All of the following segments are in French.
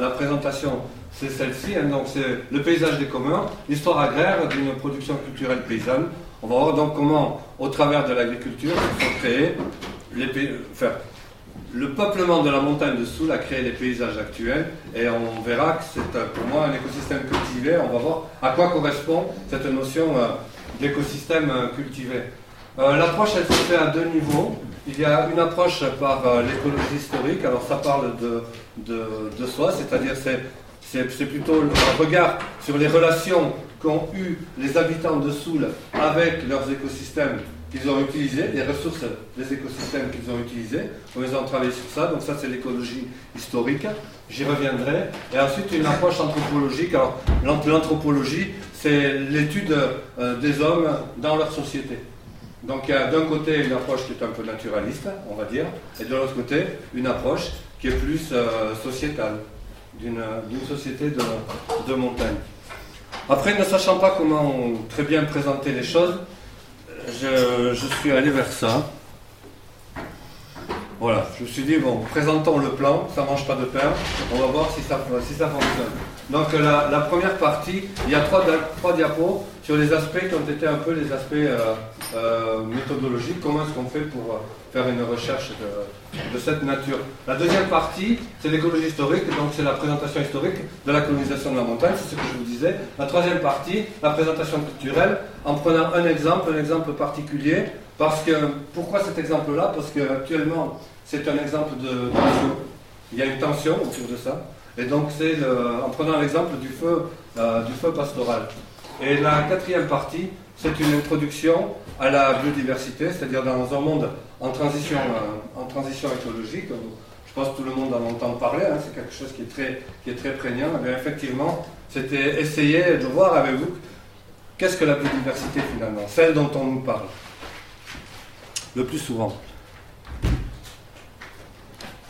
La présentation, c'est celle-ci. hein, donc, c'est le paysage des communs, l'histoire agraire d'une production culturelle paysanne. On va voir donc comment, au travers de l'agriculture, sont créés les le peuplement de la montagne de Soule a créé les paysages actuels et on verra que c'est euh, pour moi un écosystème cultivé. On va voir à quoi correspond cette notion euh, d'écosystème euh, cultivé. L'approche, elle se fait à deux niveaux. Il y a une approche par l'écologie historique. Alors ça parle de, de, soi, c'est-à-dire c'est plutôt un regard sur les relations qu'ont eu les habitants de Soule avec leurs écosystèmes qu'ils ont utilisés, les ressources des écosystèmes qu'ils ont utilisés. Ils ont travaillé sur ça, donc ça c'est l'écologie historique. J'y reviendrai. Et ensuite une approche anthropologique. Alors l'ant- l'anthropologie, c'est l'étude euh, des hommes dans leur société. Donc il y a d'un côté une approche qui est un peu naturaliste, on va dire, et de l'autre côté une approche qui est plus euh, sociétale, d'une société de, montagne. Après, ne sachant pas comment très bien présenter les choses, je, suis allé vers ça. Voilà, je me suis dit, bon, présentons le plan, ça mange pas de pain, on va voir si ça, fonctionne. Donc la, première partie, il y a trois, dia- trois diapos sur les aspects qui ont été un peu les aspects euh, euh, méthodologiques, comment est-ce qu'on fait pour faire une recherche de, cette nature. La deuxième partie, c'est l'écologie historique, donc c'est la présentation historique de la colonisation de la montagne, c'est ce que je vous disais. La troisième partie, la présentation culturelle, en prenant un exemple, un exemple particulier, parce que, pourquoi cet exemple-là? Parce qu'actuellement, c'est un exemple de tension. Il y a une tension autour de ça. Et donc, c'est en prenant l'exemple du euh, du feu pastoral. Et la quatrième partie, c'est une introduction à la biodiversité, c'est-à-dire dans un monde en transition, euh, en transition écologique. Je pense que tout le monde en entend parler, hein, c'est quelque chose qui est très, qui est très prégnant. Eh effectivement, c'était essayer de voir avec vous qu'est-ce que la biodiversité finalement, celle dont on nous parle le plus souvent.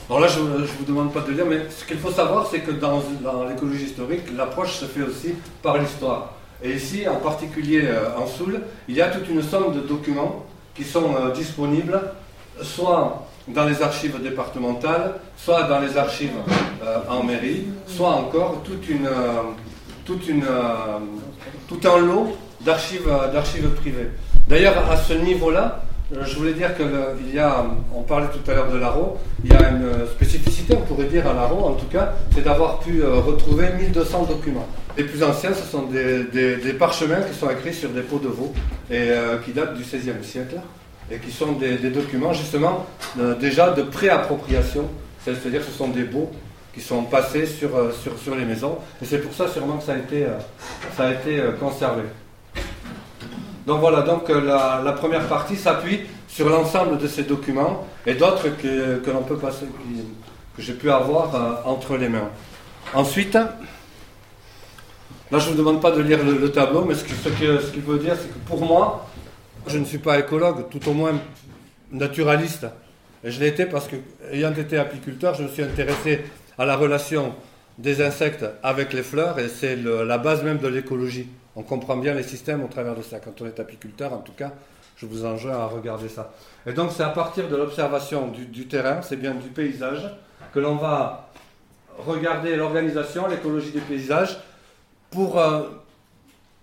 Alors là, je ne vous demande pas de le dire, mais ce qu'il faut savoir, c'est que dans, dans l'écologie historique, l'approche se fait aussi par l'histoire. Et ici, en particulier euh, en Soule, il y a toute une somme de documents qui sont euh, disponibles, soit dans les archives départementales, soit dans les archives euh, en mairie, soit encore toute une, euh, toute une, tout un lot d'archives privées. D'ailleurs, à ce niveau-là, je voulais dire qu'il y a, on parlait tout à l'heure de l'Aro, il y a une euh, spécificité, on pourrait dire à l'Aro en tout cas, c'est d'avoir pu euh, retrouver 1200 documents. Les plus anciens, ce sont des, parchemins qui sont écrits sur des pots de veau et euh, qui datent du XVIe siècle et qui sont des, documents justement euh, déjà de pré-appropriation, c'est-à-dire que ce sont des baux qui sont passés sur, euh, les maisons et c'est pour ça sûrement que ça a été, euh, euh, conservé. Donc voilà, donc euh, la, première partie s'appuie sur l'ensemble de ces documents et d'autres que, l'on peut passer, que j'ai pu avoir euh, entre les mains. Ensuite, là je ne vous demande pas de lire le, le tableau, mais ce qu'il que- ce qu'il veut dire, c'est que pour moi, je ne suis pas écologue, tout au moins naturaliste. Et je l'ai été parce que, ayant été apiculteur, je me suis intéressé à la relation des insectes avec les fleurs et c'est la base même de l'écologie. On comprend bien les systèmes au travers de ça. Quand on est apiculteur, en tout cas, je vous enjoins à regarder ça. Et donc, c'est à partir de l'observation du, du terrain, c'est bien du paysage, que l'on va regarder l'organisation, l'écologie des paysages, pour euh,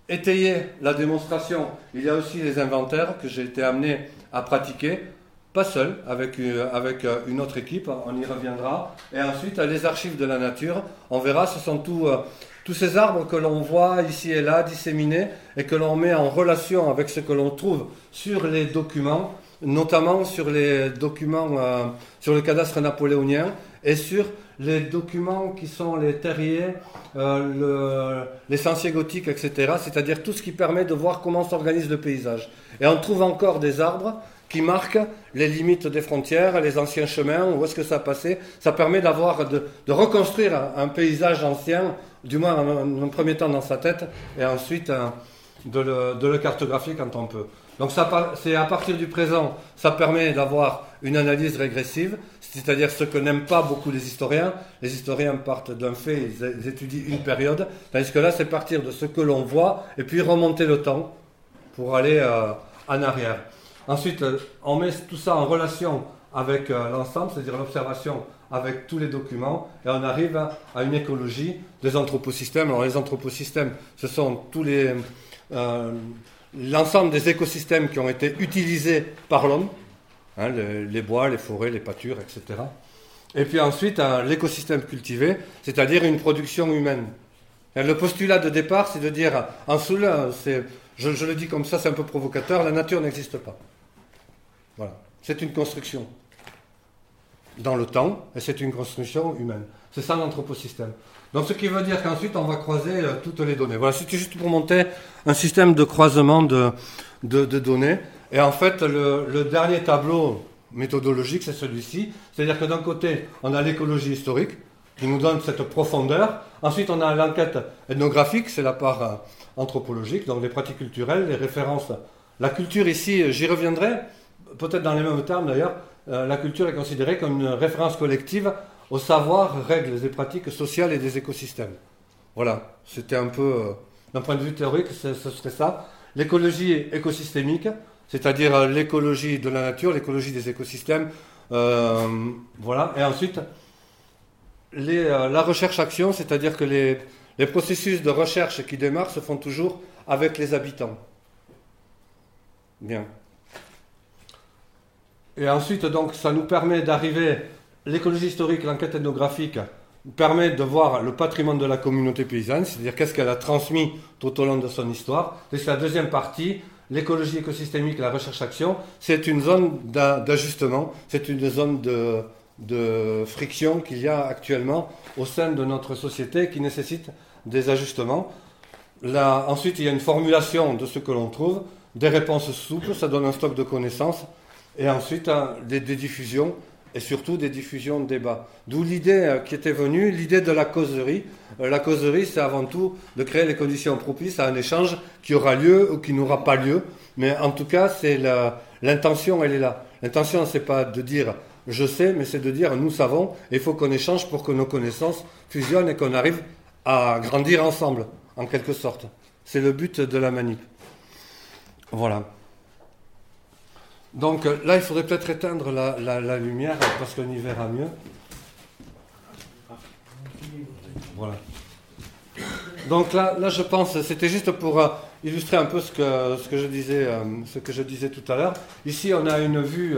étayer la démonstration. Il y a aussi les inventaires que j'ai été amené à pratiquer, pas seul, avec, euh, euh, une autre équipe, on y reviendra. Et ensuite, les archives de la nature, on verra, ce sont euh, tous ces arbres que l'on voit ici et là disséminés et que l'on met en relation avec ce que l'on trouve sur les documents, notamment sur les documents euh, sur le cadastre napoléonien et sur les documents qui sont les terriers, euh, le- les sentiers gothiques, etc. C'est-à-dire tout ce qui permet de voir comment s'organise le paysage. Et on trouve encore des arbres qui marquent les limites des frontières, les anciens chemins, où est-ce que ça passait. Ça permet d'avoir, de, reconstruire un paysage ancien, du moins en, un premier temps dans sa tête, et ensuite euh, de, le, cartographier quand on peut. Donc c'est à partir du présent, ça permet d'avoir une analyse régressive, c'est-à-dire ce que n'aiment pas beaucoup les historiens. Les historiens partent d'un fait, ils, étudient une période, tandis que là c'est partir de ce que l'on voit et puis remonter le temps pour aller euh, en arrière. Ensuite, euh, on met tout ça en relation avec l'ensemble, c'est-à-dire l'observation avec tous les documents et on arrive à, une écologie des anthroposystèmes. Alors les anthroposystèmes, ce sont tous les euh, l'ensemble des écosystèmes qui ont été utilisés par l'homme, hein, les, bois, les forêts, les pâtures, etc. Et puis ensuite, l'écosystème cultivé, c'est-à-dire une production humaine. le postulat de départ, c'est de dire, en Soul, je, je le dis comme ça, c'est un peu provocateur, la nature n'existe pas. Voilà. C'est une construction dans le temps, et c'est une construction humaine. C'est ça l'anthroposystème. Donc ce qui veut dire qu'ensuite on va croiser euh, toutes les données. Voilà, c'était juste pour monter un système de croisement de, données. Et en fait, le, le dernier tableau méthodologique, c'est celui-ci. C'est-à-dire que d'un côté, on a l'écologie historique, qui nous donne cette profondeur. Ensuite, on a l'enquête ethnographique, c'est la part euh, anthropologique, donc les pratiques culturelles, les références. La culture ici, j'y reviendrai, peut-être dans les mêmes termes d'ailleurs, euh, la culture est considérée comme une référence collective au savoir, règles et pratiques sociales et des écosystèmes. Voilà, c'était un peu, euh, d'un point de vue théorique, ce serait ça. L'écologie écosystémique, c'est-à-dire euh, l'écologie de la nature, l'écologie des écosystèmes. voilà, et ensuite, la recherche-action, c'est-à-dire que les processus de recherche qui démarrent se font toujours avec les habitants. Bien. Et ensuite, donc, ça nous permet d'arriver, l'écologie historique, l'enquête ethnographique, permet de voir le patrimoine de la communauté paysanne, c'est-à-dire qu'est-ce qu'elle a transmis tout au long de son histoire. C'est la deuxième partie, l'écologie écosystémique, la recherche-action, c'est une zone d'ajustement, c'est une zone de, friction qu'il y a actuellement au sein de notre société qui nécessite des ajustements. Ensuite, il y a une formulation de ce que l'on trouve, des réponses souples, ça donne un stock de connaissances et ensuite hein, des, diffusions et surtout des diffusions de débats. D'où l'idée euh, qui était venue, l'idée de la causerie. Euh, la causerie, c'est avant tout de créer les conditions propices à un échange qui aura lieu ou qui n'aura pas lieu. Mais en tout cas, c'est l'intention, elle est là. L'intention, c'est pas de dire je sais, mais c'est de dire nous savons, il faut qu'on échange pour que nos connaissances fusionnent et qu'on arrive à grandir ensemble, en quelque sorte. C'est le but de la manip. Voilà. Donc euh, là, il faudrait peut-être éteindre la, lumière parce qu'on y verra mieux. Voilà. Donc là, là je pense, c'était juste pour euh, illustrer un peu ce que, ce que, je, disais, euh, ce que je disais tout à l'heure. Ici, on a une vue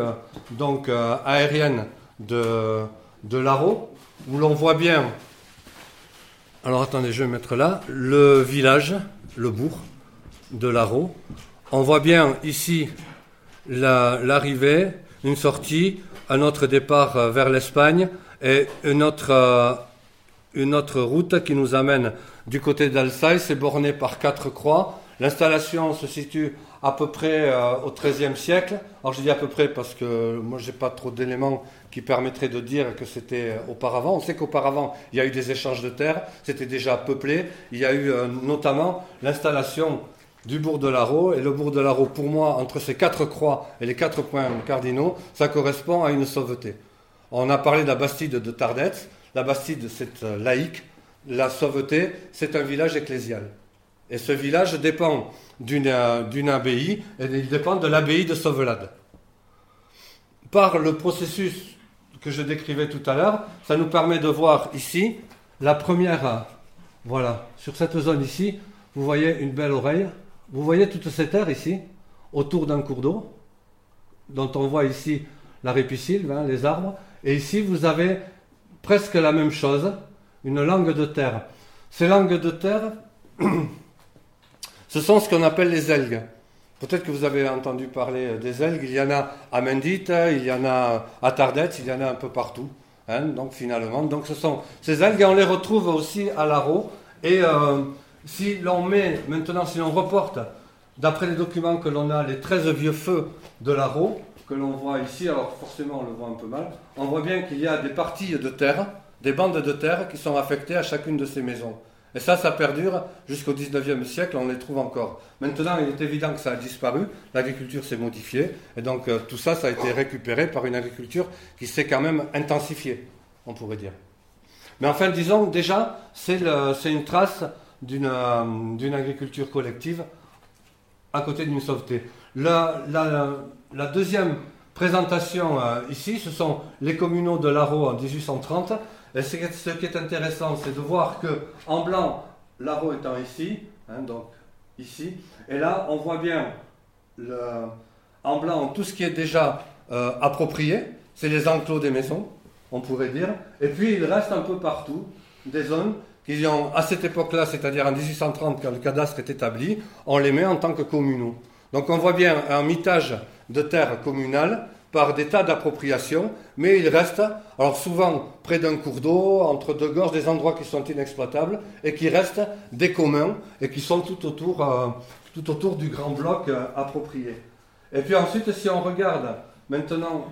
donc, aérienne de, de l'Aro, où l'on voit bien, alors attendez, je vais mettre là, le village, le bourg de l'Aro. On voit bien ici l'arrivée, une sortie, un autre départ euh, vers l'Espagne et une autre, euh, une autre route qui nous amène du côté d'Alsace, c'est borné par quatre croix. L'installation se situe à peu près euh, au XIIIe siècle. Alors je dis à peu près parce que moi j'ai pas trop d'éléments qui permettraient de dire que c'était auparavant. On sait qu'auparavant il y a eu des échanges de terres, c'était déjà peuplé. Il y a eu notamment l'installation du bourg de l'Aro. Et le bourg de l'Aro, pour moi, entre ces quatre croix et les quatre points cardinaux, ça correspond à une sauveté. On a parlé de la Bastide de Tardets. La Bastide, c'est euh, laïque. La sauveté, c'est un village ecclésial. Et ce village dépend d'une euh, abbaye, et il dépend de l'abbaye de Sauvelade. Par le processus que je décrivais tout à l'heure, ça nous permet de voir ici la première, euh, voilà, sur cette zone ici, vous voyez une belle oreille, vous voyez toute cette terre ici, autour d'un cours d'eau, dont on voit ici la répisylve, hein, les arbres, et ici vous avez presque la même chose, une langue de terre. Ces langues de terre, ce sont ce qu'on appelle les algues. Peut-être que vous avez entendu parler des algues, il y en a à Mendite, il y en a à Tardette, il y en a un peu partout. Hein, donc finalement, donc ce sont ces algues, on les retrouve aussi à l'Aro, et euh, si l'on met, maintenant, si l'on reporte, d'après les documents que l'on a, les 13 vieux feux de l'Aro, que l'on voit ici, alors forcément on le voit un peu mal, on voit bien qu'il y a des parties de terre, des bandes de terre qui sont affectées à chacune de ces maisons. Et ça, ça perdure jusqu'au 19e siècle, on les trouve encore. Maintenant, il est évident que ça a disparu, l'agriculture s'est modifiée, et donc euh, tout ça, ça a été récupéré par une agriculture qui s'est quand même intensifiée, on pourrait dire. Mais enfin, disons, déjà, c'est une trace d'une agriculture collective à côté d'une sauveté. La, la, deuxième présentation ici. Ce sont les communaux de l'Aro en 1830. Et ce qui est intéressant, c'est de voir que en blanc, l'Aro étant ici, hein, donc ici, et là, on voit bien en blanc tout ce qui est déjà approprié, c'est les enclos des maisons, on pourrait dire. Et puis il reste un peu partout des zones qui ont, à cette époque-là, c'est-à-dire en 1830, quand le cadastre est établi, on les met en tant que communaux. Donc on voit bien un mitage de terres communales par des tas d'appropriations, mais il reste, alors souvent près d'un cours d'eau, entre deux gorges, des endroits qui sont inexploitables, et qui restent des communs, et qui sont tout autour, euh, du grand bloc euh, approprié. Et puis ensuite, si on regarde maintenant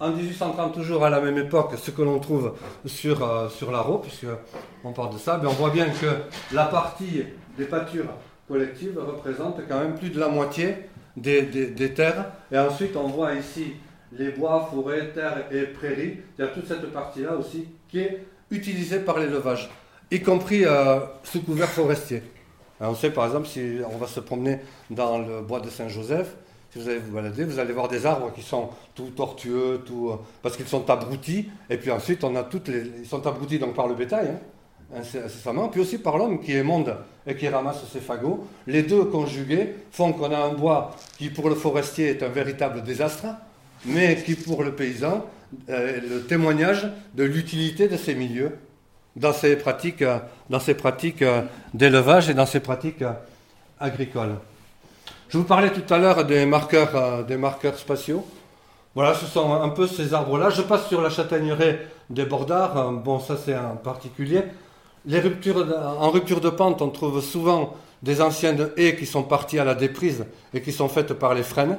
en 1830, toujours à la même époque, ce que l'on trouve sur, euh, sur l'Aro, puisqu'on parle de ça, mais on voit bien que la partie des pâtures collectives représente quand même plus de la moitié des, des, terres. Et ensuite, on voit ici les bois, forêts, terres et prairies. Il y a toute cette partie-là aussi qui est utilisée par l'élevage, y compris euh, sous couvert forestier. on sait par exemple, si on va se promener dans le bois de Saint-Joseph, vous allez vous balader, vous allez voir des arbres qui sont tout tortueux, tout, euh, parce qu'ils sont abrutis. Et puis ensuite, on a toutes ils sont abrutis donc par le bétail, hein, incessamment, puis aussi par l'homme qui émonde et qui ramasse ses fagots. Les deux conjugués font qu'on a un bois qui, pour le forestier, est un véritable désastre, mais qui, pour le paysan, est le témoignage de l'utilité de ces milieux dans ces pratiques, euh, dans ces pratiques euh, d'élevage et dans ces pratiques agricoles. Je vous parlais tout à l'heure des marqueurs, euh, des marqueurs spatiaux. Voilà, ce sont un peu ces arbres-là. Je passe sur la châtaigneraie des Bordards. Euh, bon, ça c'est un particulier. En rupture de pente, on trouve souvent des anciennes haies qui sont parties à la déprise et qui sont faites par les frênes.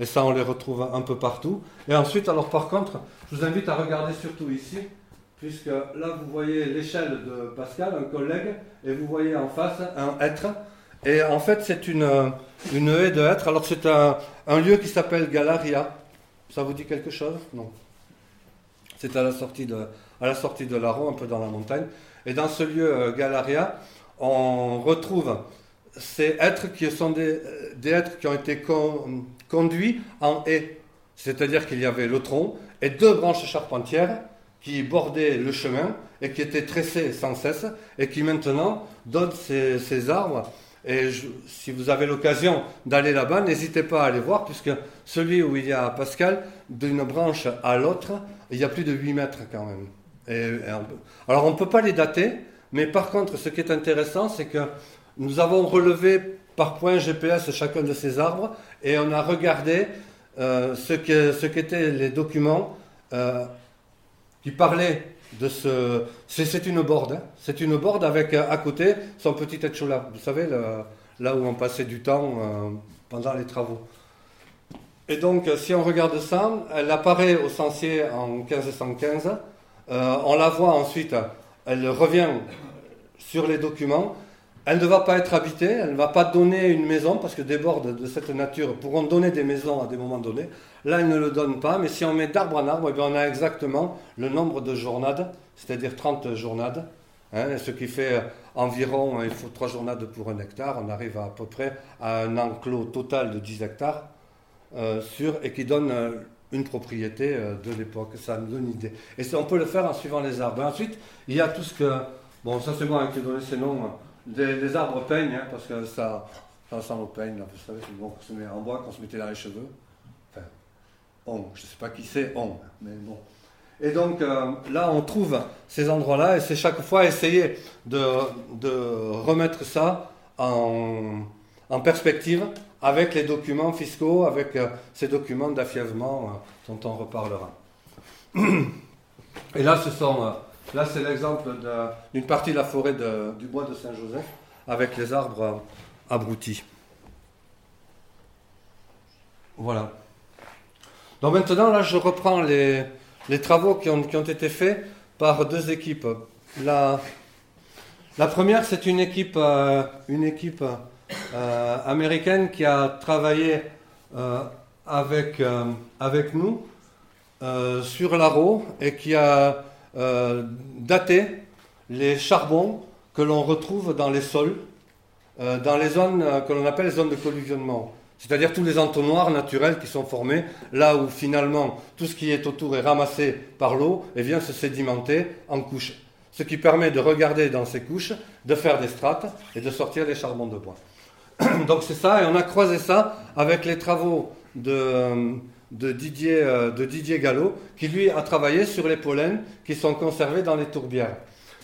Et ça, on les retrouve un peu partout. Et ensuite, alors par contre, je vous invite à regarder surtout ici, puisque là, vous voyez l'échelle de Pascal, un collègue, et vous voyez en face un être et en fait, c'est une, une haie de hêtre. Alors, c'est un, lieu qui s'appelle Galaria. Ça vous dit quelque chose? Non. C'est à la sortie de, à la sortie de l'Aron, un peu dans la montagne. Et dans ce lieu, euh, Galaria, on retrouve ces êtres qui sont des, des êtres qui ont été conduits en haie. C'est-à-dire qu'il y avait le tronc et deux branches charpentières qui bordaient le chemin et qui étaient tressées sans cesse et qui maintenant donnent ces, ces arbres et si vous avez l'occasion d'aller là-bas, n'hésitez pas à aller voir, puisque celui où il y a Pascal, d'une branche à l'autre, il y a plus de 8 mètres quand même. alors on ne peut pas les dater, mais par contre, ce qui est intéressant, c'est que nous avons relevé par point GPS chacun de ces arbres, et on a regardé euh, ce qu'étaient les documents euh, qui parlaient C'est une borde. Hein. C'est une borde avec euh, à côté son petit là. Vous savez, là où on passait du temps euh, pendant les travaux. Et donc, si on regarde ça, elle apparaît au Censier en 1515. Euh, on la voit ensuite, elle revient sur les documents. Elle ne va pas être habitée, elle ne va pas donner une maison, parce que des bordes de cette nature pourront donner des maisons à des moments donnés. Là, elle ne le donne pas, mais si on met d'arbre en arbre, eh on a exactement le nombre de journades, c'est-à-dire 30 journades, hein, ce qui fait environ, il faut 3 journades pour un hectare, on arrive à, peu près à un enclos total de 10 hectares, euh, sur, et qui donne euh, une propriété euh, de l'époque, ça nous donne une idée. Et on peut le faire en suivant les arbres. ensuite, il y a tout ce que, bon, ça c'est moi qui ai donné ces noms, des, arbres peignes, hein, parce que ça, ça au peigne, vous savez, c'est bon qu'on se met en bois, qu'on se mettait dans les cheveux. Je ne sais pas qui c'est, on, mais bon. Et donc euh, là, on trouve ces endroits-là, et c'est chaque fois essayer de, de remettre ça en, en, perspective avec les documents fiscaux, avec euh, ces documents d'affièvement euh, dont on reparlera. Et là, ce sont Là, c'est l'exemple d'une partie de la forêt du bois de Saint-Joseph avec les arbres abrutis. Voilà. Maintenant, là, je reprends les, travaux qui ont, été faits par deux équipes. La, première, c'est une équipe, euh, euh, américaine qui a travaillé euh, avec, nous sur l'Aro et qui a dater les charbons que l'on retrouve dans les sols, dans les zones que l'on appelle les zones de collusionnement. C'est-à-dire tous les entonnoirs naturels qui sont formés là où finalement tout ce qui est autour est ramassé par l'eau et vient se sédimenter en couches. Ce qui permet de regarder dans ces couches, de faire des strates et de sortir les charbons de bois. Donc c'est ça, et on a croisé ça avec les travaux de, de, Didier, euh, de Didier Gallo, qui lui a travaillé sur les pollens qui sont conservés dans les tourbières.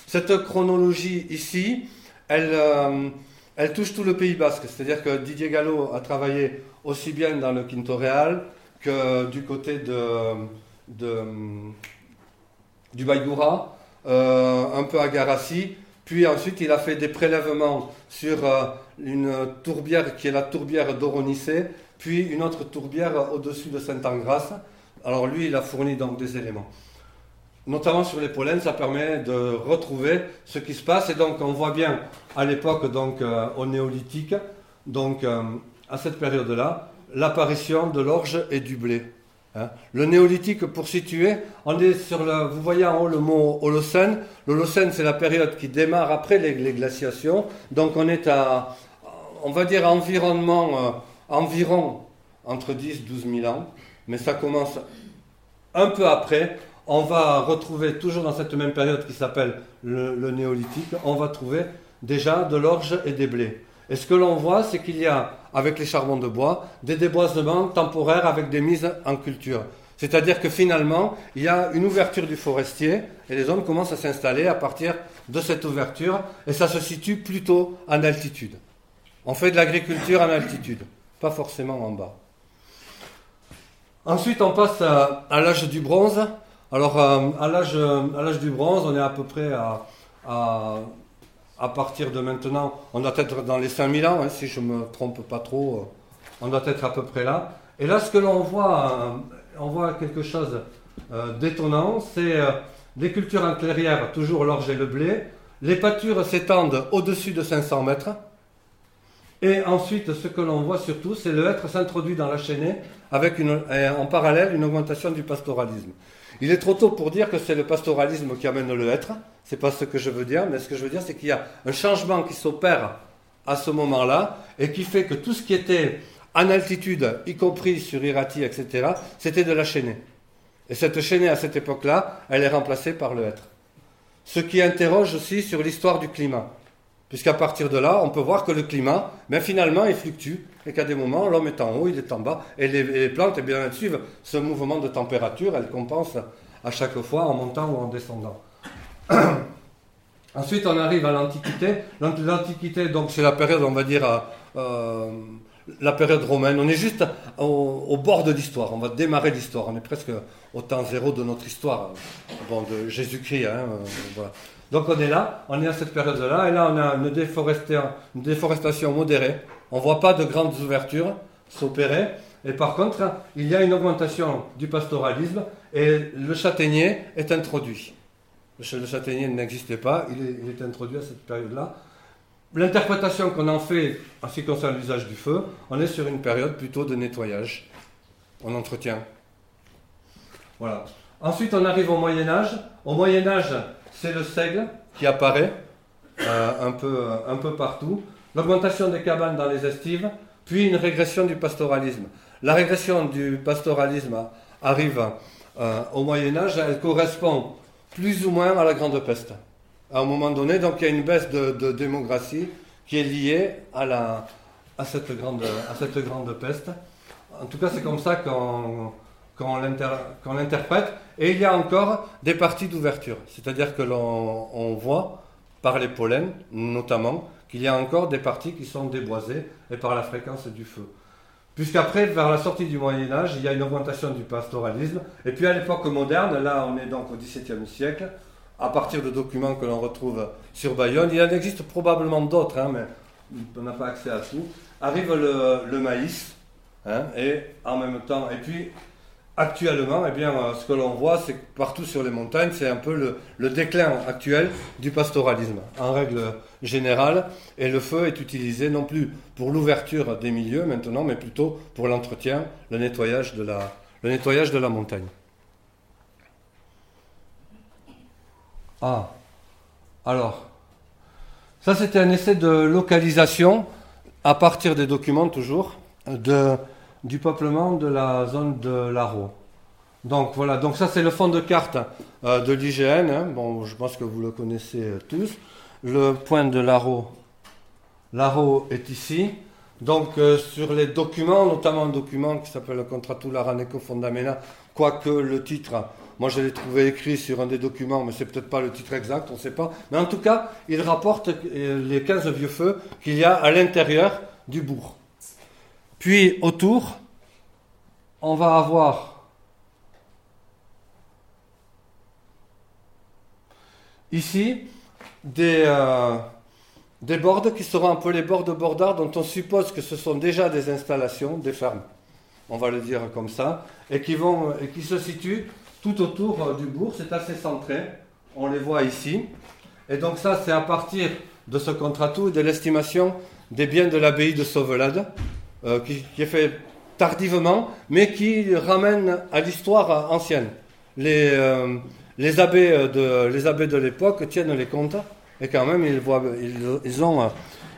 Cette chronologie ici, elle, euh, elle touche tout le Pays Basque. C'est-à-dire que Didier Gallo a travaillé aussi bien dans le Quinto Real que du côté de, du Baïgoura, euh, un peu à Garassi. Puis ensuite, il a fait des prélèvements sur euh, une tourbière qui est la tourbière d'Oronicé, puis une autre tourbière au-dessus de Saint-Angras. Alors lui, il a fourni donc des éléments notamment sur les pollens, ça permet de retrouver ce qui se passe. Et donc, on voit bien à l'époque, donc euh, au néolithique, donc euh, à cette période-là, l'apparition de l'orge et du blé. Hein. Le néolithique, pour situer, on est sur le, vous voyez en haut le mot Holocène. L'Holocène, c'est la période qui démarre après les, glaciations. Donc, on est à, on va dire, environnement, euh, environ entre 10 et 12 000 ans. Mais ça commence un peu après on va retrouver toujours dans cette même période qui s'appelle le, néolithique, on va trouver déjà de l'orge et des blés. Et ce que l'on voit, c'est qu'il y a, avec les charbons de bois, des déboisements temporaires avec des mises en culture. C'est-à-dire que finalement, il y a une ouverture du forestier et les hommes commencent à s'installer à partir de cette ouverture et ça se situe plutôt en altitude. On fait de l'agriculture en altitude, pas forcément en bas. Ensuite, on passe à l'âge du bronze. Alors, euh, à l'âge du bronze, on est à peu près à, partir de maintenant, on doit être dans les 5000 ans, hein, si je ne me trompe pas trop, euh, on doit être à peu près là. Et là, ce que l'on voit, euh, on voit quelque chose d'étonnant, c'est des cultures en clairière, toujours l'orge et le blé. Les pâtures s'étendent au-dessus de 500 mètres. Et ensuite, ce que l'on voit surtout, c'est le hêtre s'introduit dans la chaînée avec en parallèle une augmentation du pastoralisme. Il est trop tôt pour dire que c'est le pastoralisme qui amène le être. C'est pas ce que je veux dire, mais ce que je veux dire, c'est qu'il y a un changement qui s'opère à ce moment-là et qui fait que tout ce qui était en altitude, y compris sur Irati, etc., c'était de la chaînée. Et cette chaînée, à cette époque-là, elle est remplacée par le être. Ce qui interroge aussi sur l'histoire du climat. Puisqu'à partir de là, on peut voir que le climat, ben, finalement, il fluctue. Et qu'à des moments, l'homme est en haut, il est en bas. Et les, plantes, eh bien, elles suivent ce mouvement de température, elles compensent à chaque fois en montant ou en descendant. Ensuite, on arrive à l'Antiquité. L'Antiquité, donc, c'est la période, on va dire, euh, la période romaine. On est juste au, bord de l'histoire. On va démarrer l'histoire. On est presque au temps zéro de notre histoire. Bon, de Jésus-Christ. Hein, euh. Donc on est là, on est à cette période-là, et là on a une déforestation modérée. On ne voit pas de grandes ouvertures s'opérer. Et par contre, il y a une augmentation du pastoralisme et le châtaignier est introduit. Le châtaignier n'existait pas, il est, introduit à cette période-là. L'interprétation qu'on en fait en ce qui concerne l'usage du feu, on est sur une période plutôt de nettoyage, on entretient. Voilà. Ensuite, on arrive au Moyen Âge. Au Moyen Âge, c'est le seigle qui apparaît euh, un peu partout, l'augmentation des cabanes dans les estives, puis une régression du pastoralisme. La régression du pastoralisme arrive euh, au Moyen Âge, elle correspond plus ou moins à la Grande Peste. À un moment donné, donc il y a une baisse de, démographie qui est liée à, la, à, cette grande, à cette grande peste. En tout cas, c'est comme ça qu'on qu'on l'interprète. Et il y a encore des parties d'ouverture. C'est-à-dire que l'on voit, par les pollens notamment, qu'il y a encore des parties qui sont déboisées et par la fréquence du feu. Puisqu'après, vers la sortie du Moyen Âge, il y a une augmentation du pastoralisme. Et puis à l'époque moderne, là on est donc au XVIIe siècle, à partir de documents que l'on retrouve sur Bayonne, il en existe probablement d'autres, hein, mais on n'a pas accès à tout, arrive le, maïs, hein, et en même temps, et puis Actuellement, eh bien, euh, ce que l'on voit, c'est que partout sur les montagnes, c'est un peu le, déclin actuel du pastoralisme, en règle générale. Et le feu est utilisé non plus pour l'ouverture des milieux maintenant, mais plutôt pour l'entretien, le nettoyage de la, le nettoyage de la montagne. Ah, alors, ça c'était un essai de localisation à partir des documents toujours de, du peuplement de la zone de l'Aro. Donc voilà, donc ça c'est le fond de carte euh, de l'IGN. Hein. Bon, je pense que vous le connaissez euh, tous. Le point de l'Aro, l'Aro est ici. Donc euh, sur les documents, notamment un document qui s'appelle le Contrato Laraneco Fondamena, quoique le titre, moi je l'ai trouvé écrit sur un des documents, mais c'est peut-être pas le titre exact, on ne sait pas. Mais en tout cas, il rapporte les 15 vieux feux qu'il y a à l'intérieur du bourg. Puis autour, on va avoir ici des, euh, des bordes qui seront un peu les bords de dont on suppose que ce sont déjà des installations, des fermes, on va le dire comme ça, et qui, vont, et qui se situent tout autour euh, du bourg. C'est assez centré, on les voit ici. Et donc ça, c'est à partir de ce contrat-tout et de l'estimation des biens de l'abbaye de Sauvelade, euh, qui, est fait tardivement, mais qui ramène à l'histoire ancienne. Les, euh, de, les abbés de l'époque tiennent les comptes, et quand même, ils, voient, ils, ont,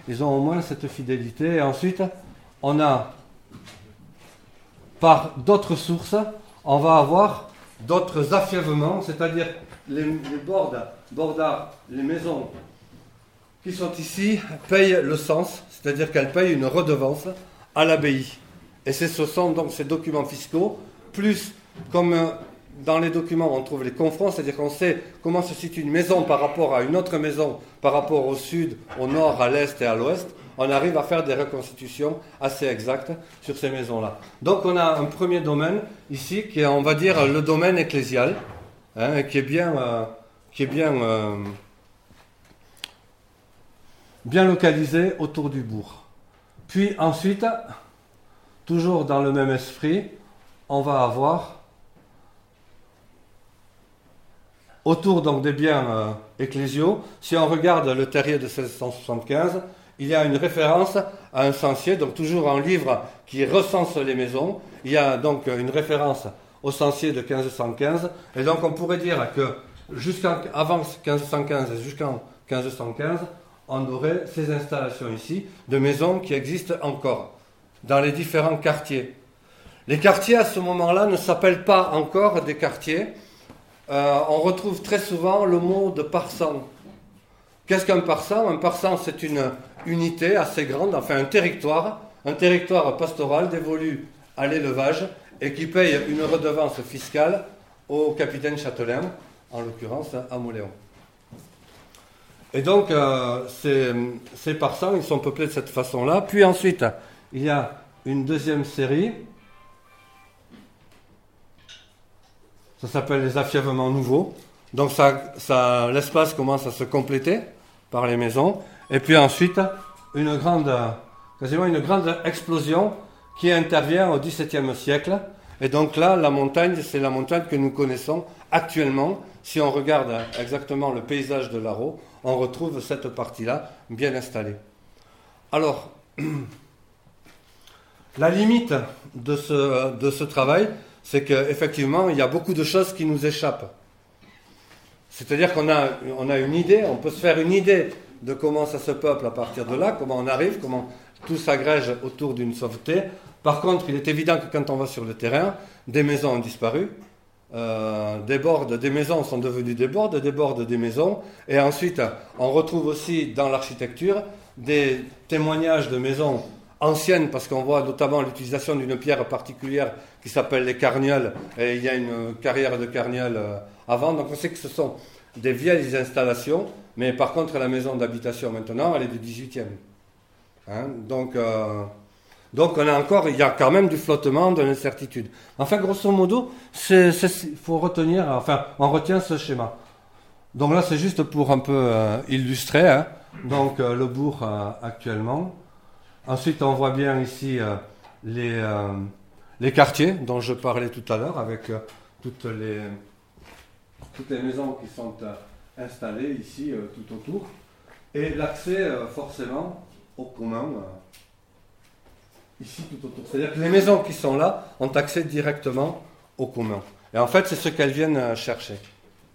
ils ont au moins cette fidélité. Ensuite, on a, par d'autres sources, on va avoir d'autres affièvements, c'est-à-dire les, les les maisons qui sont ici payent le sens, c'est-à-dire qu'elles payent une redevance à l'abbaye. Et ce sont donc ces documents fiscaux, plus comme euh, dans les documents on trouve les confronts, c'est-à-dire qu'on sait comment se situe une maison par rapport à une autre maison, par rapport au sud, au nord, à l'est et à l'ouest, on arrive à faire des reconstitutions assez exactes sur ces maisons-là. Donc on a un premier domaine ici qui est, on va dire, le domaine ecclésial, hein, qui est bien, euh, qui est bien euh, bien localisé autour du bourg. Puis ensuite, toujours dans le même esprit, on va avoir autour donc des biens euh, ecclésiaux, si on regarde le terrier de 1675, il y a une référence à un censier, donc toujours un livre qui recense les maisons. Il y a donc une référence au censier de 1515, et donc on pourrait dire que jusqu'avant 1515 et jusqu'en 1515, on aurait ces installations ici de maisons qui existent encore dans les différents quartiers. Les quartiers à ce moment-là ne s'appellent pas encore des quartiers. Euh, on retrouve très souvent le mot de parsan. Qu'est-ce qu'un parsan Un parsan, c'est une unité assez grande, enfin un territoire, un territoire pastoral dévolu à l'élevage et qui paye une redevance fiscale au capitaine châtelain, en l'occurrence à Moléon. Et donc, euh, ces, parsans, ils sont peuplés de cette façon-là. Puis ensuite, il y a une deuxième série. Ça s'appelle les affièvements nouveaux. Donc, ça, l'espace commence à se compléter par les maisons. Et puis ensuite, une grande, quasiment une grande explosion qui intervient au XVIIe siècle. Et donc là, la montagne, c'est la montagne que nous connaissons actuellement. Si on regarde exactement le paysage de l'Aro, on retrouve cette partie-là bien installée. Alors, la limite de ce, travail, c'est qu'effectivement, il y a beaucoup de choses qui nous échappent. C'est-à-dire qu'on a, a une idée, on peut se faire une idée de comment ça se peuple à partir de là, comment on arrive, comment tout s'agrège autour d'une sauveté. Par contre, il est évident que quand on va sur le terrain, des maisons ont disparu, euh, des des maisons sont devenues des bordes, des bordes des maisons. Et ensuite, on retrouve aussi dans l'architecture des témoignages de maisons anciennes, parce qu'on voit notamment l'utilisation d'une pierre particulière qui s'appelle les carnioles, et il y a une carrière de carnioles euh, avant. Donc on sait que ce sont des vieilles installations, mais par contre la maison d'habitation maintenant, elle est du 18e. Hein donc. Euh, donc on a encore, il y a quand même du flottement, de l'incertitude. Enfin, grosso modo, faut retenir, enfin, on retient ce schéma. Donc là, c'est juste pour un peu euh, illustrer, hein. donc euh, le bourg euh, actuellement. Ensuite, on voit bien ici les, les quartiers dont je parlais tout à l'heure, avec toutes, les, toutes les maisons qui sont installées ici tout autour. Et l'accès, forcément, au commun ici tout autour. C'est-à-dire que les maisons qui sont là ont accès directement au commun. Et en fait, c'est ce qu'elles viennent euh, chercher.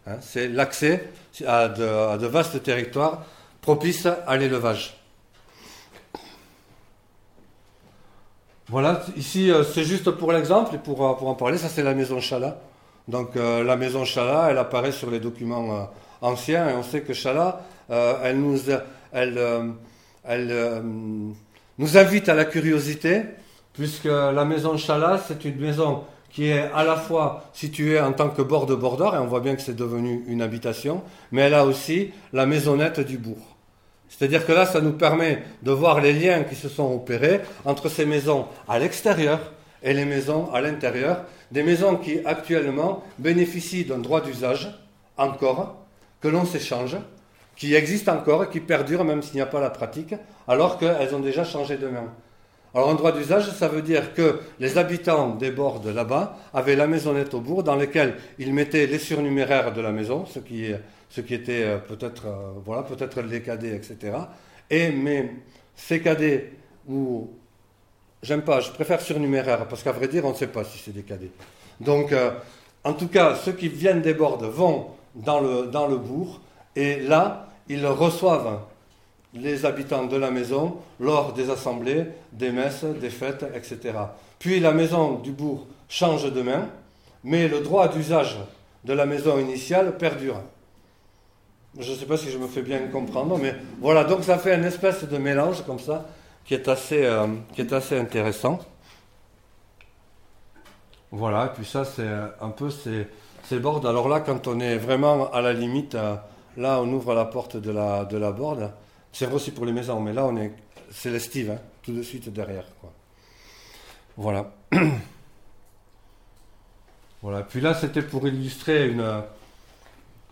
Hein. c'est l'accès à de, vastes territoires propices à l'élevage. Voilà, ici euh, c'est juste pour l'exemple et pour, pour en parler, ça c'est la maison Chala. Donc la maison Chala, elle apparaît sur les documents anciens et on sait que Chala, elle, nous, elle, elle nous invite à la curiosité puisque la maison Chala, c'est une maison qui est à la fois située en tant que bord de bordeur, et on voit bien que c'est devenu une habitation, mais elle a aussi la maisonnette du bourg. C'est-à-dire que là, ça nous permet de voir les liens qui se sont opérés entre ces maisons à l'extérieur et les maisons à l'intérieur, des maisons qui actuellement bénéficient d'un droit d'usage encore, que l'on s'échange, qui existent encore et qui perdurent même s'il n'y a pas la pratique, alors qu'elles ont déjà changé de main. Alors un droit d'usage, ça veut dire que les habitants des bords là-bas avaient la maisonnette au bourg dans laquelle ils mettaient les surnuméraires de la maison, ce qui, ce qui était euh, peut-être euh, voilà, peut-être les cadets, etc. Et mais ces cadets, ou j'aime pas, je préfère surnuméraire parce qu'à vrai dire, on ne sait pas si c'est des cadets. Donc, euh, en tout cas, ceux qui viennent des bords vont dans le, dans le bourg et là, ils reçoivent les habitants de la maison lors des assemblées, des messes, des fêtes, etc. Puis la maison du bourg change de main, mais le droit d'usage de la maison initiale perdure. Je ne sais pas si je me fais bien comprendre, mais voilà, donc ça fait une espèce de mélange comme ça qui est assez, euh, qui est assez intéressant. Voilà, et puis ça c'est un peu ces, bords. Alors là, quand on est vraiment à la limite, euh, là on ouvre la porte de la, de. C'est aussi pour les maisons, mais là, on est, c'est l'estive, hein, tout de suite derrière. Voilà. voilà. Puis là, c'était pour illustrer une,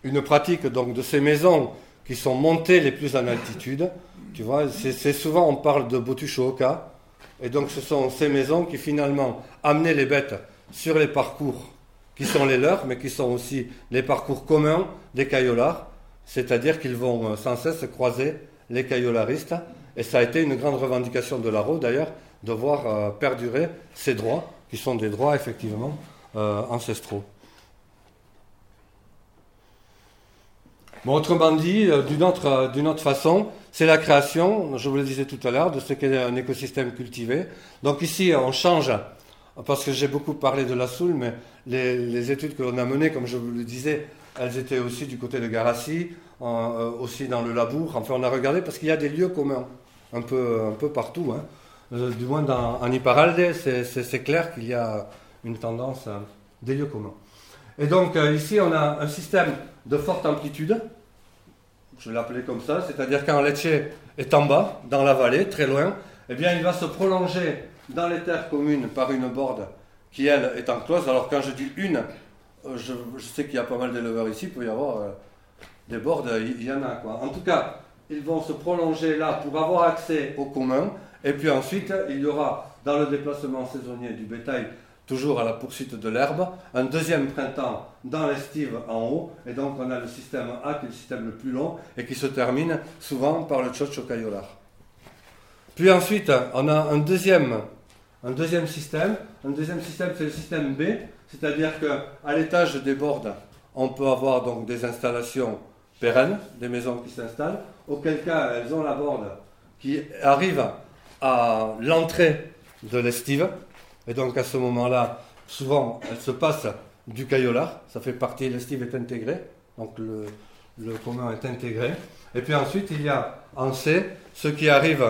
une pratique donc, de ces maisons qui sont montées les plus en altitude. Tu vois, c'est, souvent, on parle de Botuchoka. Et donc, ce sont ces maisons qui finalement amenaient les bêtes sur les parcours qui sont les leurs, mais qui sont aussi les parcours communs des caillolards. C'est-à-dire qu'ils vont euh, sans cesse croiser les caillolaristes, et ça a été une grande revendication de l'Aro d'ailleurs, de voir euh, perdurer ces droits, qui sont des droits effectivement euh, ancestraux. Bon, autrement dit, d'une autre, d'une autre façon, c'est la création, je vous le disais tout à l'heure, de ce qu'est un écosystème cultivé. Donc ici, on change, parce que j'ai beaucoup parlé de la Soule, mais les, les études que l'on a menées, comme je vous le disais, elles étaient aussi du côté de Garassi, euh, aussi dans le Labour. Enfin, on a regardé parce qu'il y a des lieux communs un peu, un peu partout. Hein. Euh, du moins, dans, en Iparalde, c'est clair qu'il y a une tendance à des lieux communs. Et donc, euh, ici, on a un système de forte amplitude. Je l'appeler comme ça, c'est-à-dire quand Lecce est en bas, dans la vallée, très loin, eh bien, il va se prolonger dans les terres communes par une borde qui, elle, est enclose. Alors, quand je dis une, je, sais qu'il y a pas mal d'éleveurs ici, il peut y avoir des bords, il y en a. En tout cas, ils vont se prolonger là pour avoir accès au commun. Et puis ensuite, il y aura dans le déplacement saisonnier du bétail, toujours à la poursuite de l'herbe, un deuxième printemps dans l'estive en haut. Et donc on a le système A qui est le système le plus long et qui se termine souvent par le Chocho Cayolar. Puis ensuite, on a un deuxième, un deuxième système. Un deuxième système, c'est le système B, c'est-à-dire qu'à l'étage des bordes, on peut avoir donc des installations pérennes, des maisons qui s'installent, auquel cas elles ont la borde qui arrive à l'entrée de l'estive, et donc à ce moment-là, souvent elle se passe du caillolar, ça fait partie, l'estive est intégrée, donc le, le commun est intégré, et puis ensuite il y a en C ce qui arrive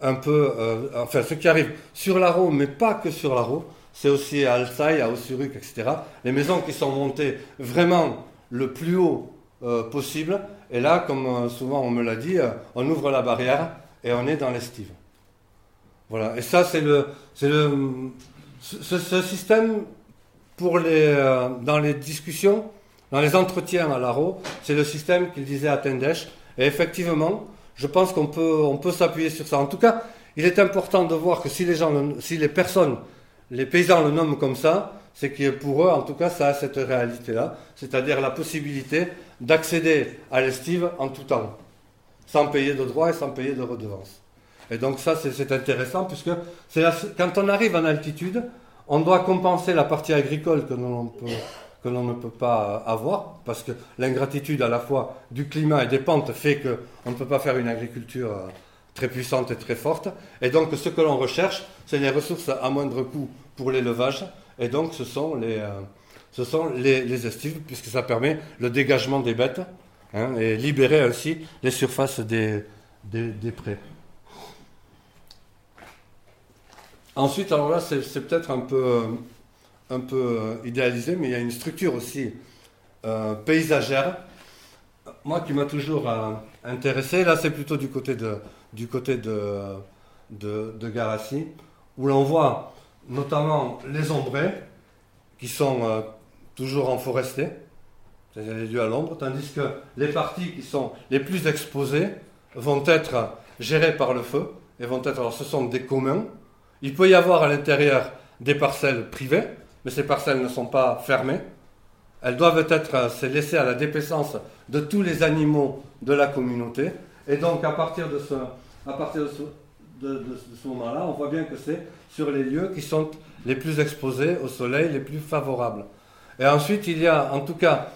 un peu, euh, enfin ce qui arrive sur l'Aro, mais pas que sur l'Aro, c'est aussi à Alsaï, à Ossuruc, etc. Les maisons qui sont montées vraiment le plus haut euh, possible. Et là, comme euh, souvent on me l'a dit, euh, on ouvre la barrière et on est dans l'estive. Voilà. Et ça, c'est le, c'est le, ce, système pour les, dans les discussions, dans les entretiens à l'ARO, c'est le système qu'il disait à Tendesh. Et effectivement, je pense qu'on peut, on peut s'appuyer sur ça. En tout cas, il est important de voir que si les gens, si les personnes, les paysans le nomment comme ça, c'est que pour eux, en tout cas, ça a cette réalité-là, c'est-à-dire la possibilité d'accéder à l'estive en tout temps, sans payer de droits et sans payer de redevances. Et donc ça, c'est intéressant, puisque quand on arrive en altitude, on doit compenser la partie agricole que l'on que l'on ne peut pas avoir, parce que l'ingratitude à la fois du climat et des pentes fait qu'on ne peut pas faire une agriculture euh, très puissantes et très fortes. Et donc ce que l'on recherche, c'est les ressources à moindre coût pour l'élevage. Et donc ce sont les, euh, ce sont les, estives, puisque ça permet le dégagement des bêtes hein, et libérer ainsi les surfaces des, des, prés. Ensuite, alors là, c'est peut-être un peu, un peu euh, idéalisé, mais il y a une structure aussi euh, paysagère. Moi qui m'a toujours intéressé, là c'est plutôt du côté de, du côté de, de Garassi, où l'on voit notamment les ombrés, qui sont euh, toujours en forestier, c'est-à-dire les lieux à l'ombre, tandis que les parties qui sont les plus exposées vont être gérées par le feu, et vont être, alors ce sont des communs. Il peut y avoir à l'intérieur des parcelles privées, mais ces parcelles ne sont pas fermées. Elles doivent être, euh, c'est laissé à la dépaissance de tous les animaux de la communauté. Et donc, à partir de ce, à partir de ce, de, ce moment-là, on voit bien que c'est sur les lieux qui sont les plus exposés au soleil, les plus favorables. Et ensuite, il y a, en tout cas,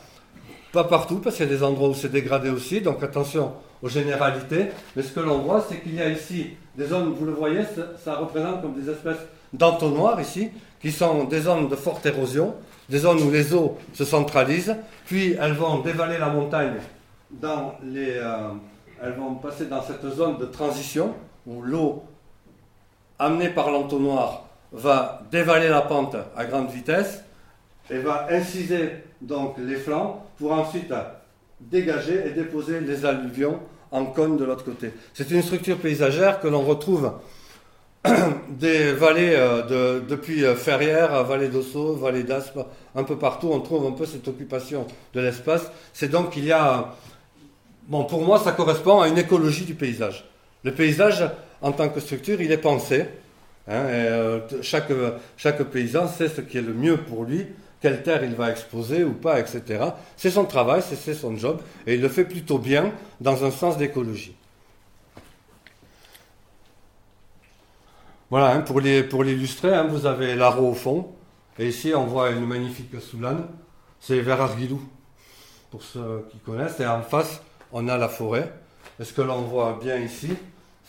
pas partout, parce qu'il y a des endroits où c'est dégradé aussi, donc attention aux généralités. Mais ce que l'on voit, c'est qu'il y a ici des zones, vous le voyez, ça, représente comme des espèces d'entonnoirs ici, qui sont des zones de forte érosion, des zones où les eaux se centralisent, puis elles vont dévaler la montagne dans les. Euh, elles vont passer dans cette zone de transition où l'eau amenée par l'entonnoir va dévaler la pente à grande vitesse et va inciser donc les flancs pour ensuite dégager et déposer les alluvions en cône de l'autre côté. C'est une structure paysagère que l'on retrouve des vallées euh, de, depuis euh, Ferrières, vallée d'Ossau, vallée d'Aspe, un peu partout, on trouve un peu cette occupation de l'espace. C'est donc qu'il y a... Pour moi, ça correspond à une écologie du paysage. Le paysage, en tant que structure, il est pensé. Hein, euh, chaque, paysan sait ce qui est le mieux pour lui, quelle terre il va exposer ou pas, etc. C'est son travail, c'est son job, et il le fait plutôt bien dans un sens d'écologie. Voilà, hein, pour l'illustrer, hein, vous avez l'Aro au fond, et ici on voit une magnifique soulane, c'est vers Arguilou, pour ceux qui connaissent, et en face on a la forêt. Et ce que l'on voit bien ici,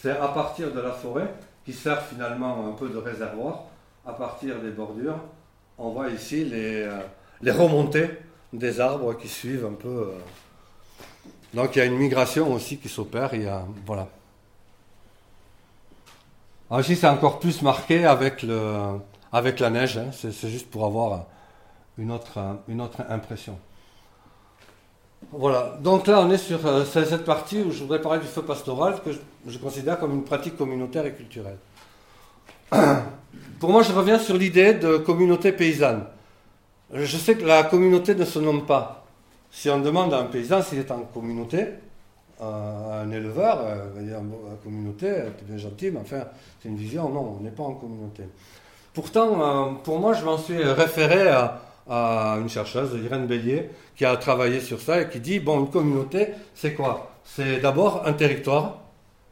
c'est à partir de la forêt, qui sert finalement un peu de réservoir, à partir des bordures, on voit ici les, euh, remontées des arbres qui suivent un peu. Euh. Donc il y a une migration aussi qui s'opère. Il y a, voilà. Ici c'est encore plus marqué avec, la neige. Hein. C'est, juste pour avoir une autre impression. Voilà, donc là on est sur euh, cette partie où je voudrais parler du feu pastoral que je, considère comme une pratique communautaire et culturelle. Pour moi, je reviens sur l'idée de communauté paysanne. Je sais que la communauté ne se nomme pas. Si on demande à un paysan s'il est en communauté, euh, un éleveur, euh, il dire communauté, c'est bien gentil, mais enfin, c'est une vision, non, on n'est pas en communauté. Pourtant, pour moi, je m'en suis référé à, à une chercheuse, Irène Bélier, qui a travaillé sur ça et qui dit, bon, une communauté, c'est quoi? C'est d'abord un territoire,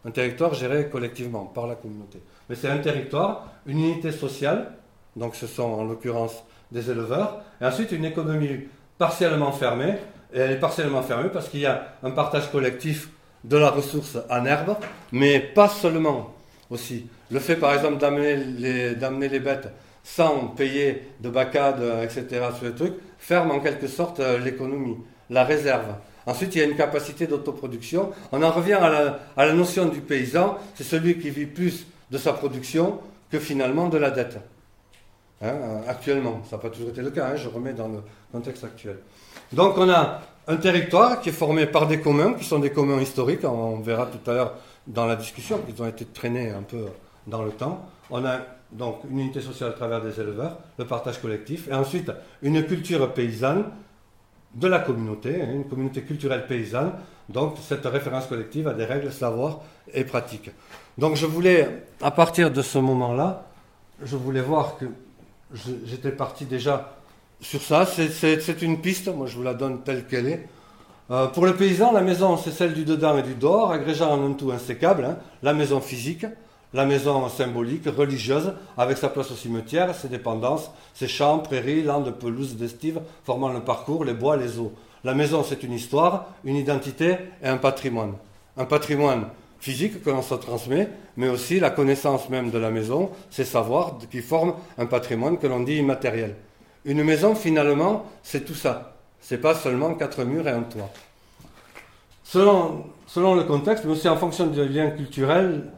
un territoire géré collectivement par la communauté. Mais c'est un territoire, une unité sociale, donc ce sont en l'occurrence des éleveurs, et ensuite une économie partiellement fermée, et elle est partiellement fermée parce qu'il y a un partage collectif de la ressource en herbe, mais pas seulement aussi. Le fait par exemple d'amener les, les bêtes sans payer de bacade, etc., sur les trucs, ferme en quelque sorte euh, l'économie, la réserve. Ensuite, il y a une capacité d'autoproduction. On en revient à la, à la notion du paysan, c'est celui qui vit plus de sa production que finalement de la dette. Hein, euh, actuellement, ça n'a pas toujours été le cas, hein, je remets dans le contexte actuel. Donc on a un territoire qui est formé par des communs, qui sont des communs historiques, on verra tout à l'heure dans la discussion, qu'ils ont été traînés un peu dans le temps. On a donc une unité sociale à travers des éleveurs, le partage collectif, et ensuite une culture paysanne de la communauté, hein, une communauté culturelle paysanne, donc cette référence collective à des règles, savoirs et pratiques. Donc je voulais, à partir de ce moment-là, je voulais voir que j'étais parti déjà sur ça. C'est une piste, moi je vous la donne telle qu'elle est. Euh, pour le paysan, la maison, c'est celle du dedans et du dehors, agrégeant en un tout insécable, hein. la maison physique, la maison symbolique, religieuse, avec sa place au cimetière, ses dépendances, ses champs, prairies, landes, pelouses d'estive, formant le parcours, les bois, les eaux. La maison, c'est une histoire, une identité et un patrimoine. Un patrimoine physique que l'on se transmet, mais aussi la connaissance même de la maison, ces savoirs qui forment un patrimoine que l'on dit immatériel. Une maison, finalement, c'est tout ça. C'est pas seulement quatre murs et un toit. Selon, selon le contexte, mais aussi en fonction du lien culturel,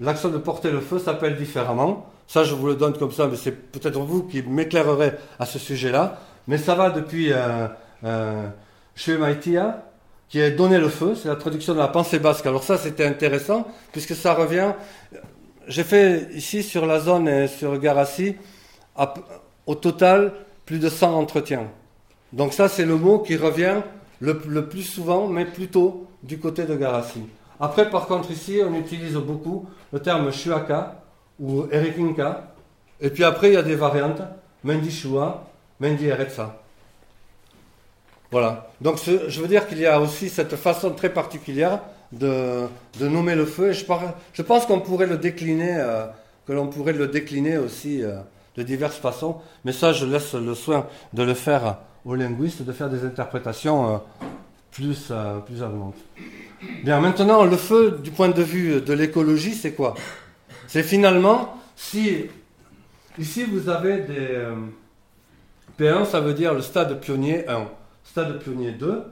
l'action de porter le feu s'appelle différemment. Ça, je vous le donne comme ça, mais c'est peut-être vous qui m'éclairerez à ce sujet-là. Mais ça va depuis euh, euh, qui est donné le feu, c'est la traduction de la pensée basque. Alors ça, c'était intéressant, puisque ça revient... J'ai fait ici sur la zone et sur Garassi, au total, plus de 100 entretiens. Donc ça, c'est le mot qui revient le, plus souvent, mais plutôt du côté de Garassi. Après, par contre, ici, on utilise beaucoup le terme Shuaka ou Erikinka. Et puis après, il y a des variantes, Mendi Shua, Mendi Eretsa. Voilà. Donc je veux dire qu'il y a aussi cette façon très particulière de, nommer le feu. Je, pense qu'on pourrait le décliner, euh, que l'on pourrait le décliner aussi euh, de diverses façons. Mais ça, je laisse le soin de le faire aux linguistes, de faire des interprétations euh, plus, plus Bien, maintenant, le feu, du point de vue de l'écologie, c'est quoi? C'est finalement, si ici vous avez des... P1, ça veut dire le stade pionnier 1 stade pionnier 2,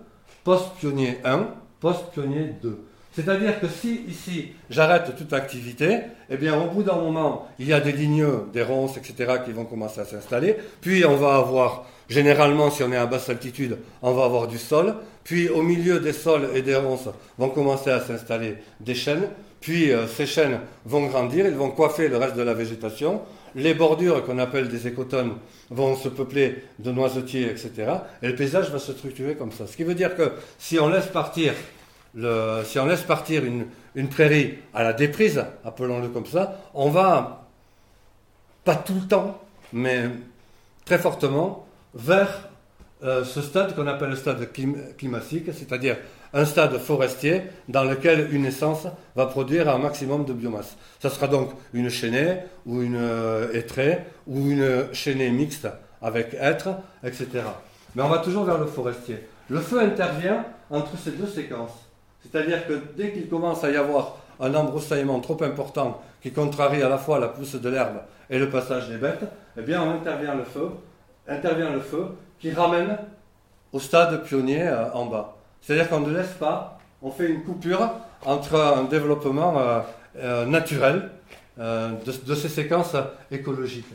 post-pionnier 1, post-pionnier 2. C'est-à-dire que si ici j'arrête toute activité, eh bien au bout d'un moment, il y a des lignes, des ronces, etc. qui vont commencer à s'installer. Puis on va avoir, généralement si on est à basse altitude, on va avoir du sol. Puis au milieu des sols et des ronces vont commencer à s'installer des chênes. Puis euh, ces chênes vont grandir, ils vont coiffer le reste de la végétation. Les bordures qu'on appelle des écotones vont se peupler de noisetiers, etc. Et le paysage va se structurer comme ça. Ce qui veut dire que si on laisse partir, si on laisse partir une, prairie à la déprise, appelons-le comme ça, on va, pas tout le temps, mais très fortement, vers euh, ce stade qu'on appelle le stade climatique, c'est-à-dire un stade forestier dans lequel une essence va produire un maximum de biomasse. Ça sera donc une chaînée ou une euh, étrée ou une chaînée mixte avec être, etc. Mais on va toujours vers le forestier. Le feu intervient entre ces deux séquences. C'est-à-dire que dès qu'il commence à y avoir un embroussaillement trop important qui contrarie à la fois la pousse de l'herbe et le passage des bêtes, eh bien on intervient le feu, intervient le feu qui ramène au stade pionnier euh, en bas. C'est-à-dire qu'on ne laisse pas, on fait une coupure entre un développement euh, euh, naturel de, ces séquences écologiques.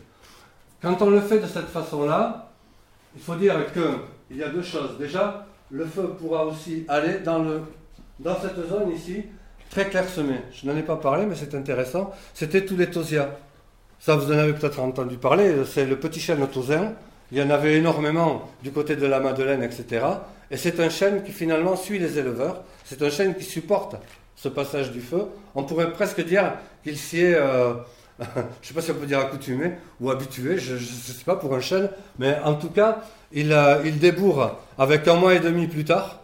Quand on le fait de cette façon-là, il faut dire qu'il y a deux choses. Déjà, le feu pourra aussi aller dans, le, dans cette zone ici, très clairsemée. Je n'en ai pas parlé, mais c'est intéressant. C'était tous les tosias. Ça, vous en avez peut-être entendu parler. C'est le petit chêne tosien il y en avait énormément du côté de la Madeleine, etc. Et c'est un chêne qui finalement suit les éleveurs. C'est un chêne qui supporte ce passage du feu. On pourrait presque dire qu'il s'y est, euh, je ne sais pas si on peut dire accoutumé ou habitué, je ne sais pas pour un chêne, mais en tout cas, il, euh, débourre avec un mois et demi plus tard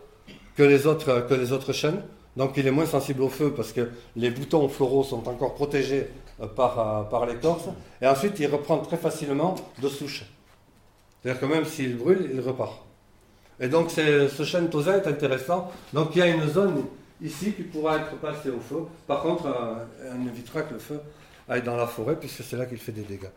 que les autres, chênes. Donc il est moins sensible au feu parce que les boutons floraux sont encore protégés euh, par l'écorce. Et ensuite, il reprend très facilement de souche. C'est-à-dire que même s'il brûle, il repart. Et donc ce chêne tausin est intéressant. Donc il y a une zone ici qui pourra être passée au feu. Par contre, on évitera que le feu aille dans la forêt puisque c'est là qu'il fait des dégâts.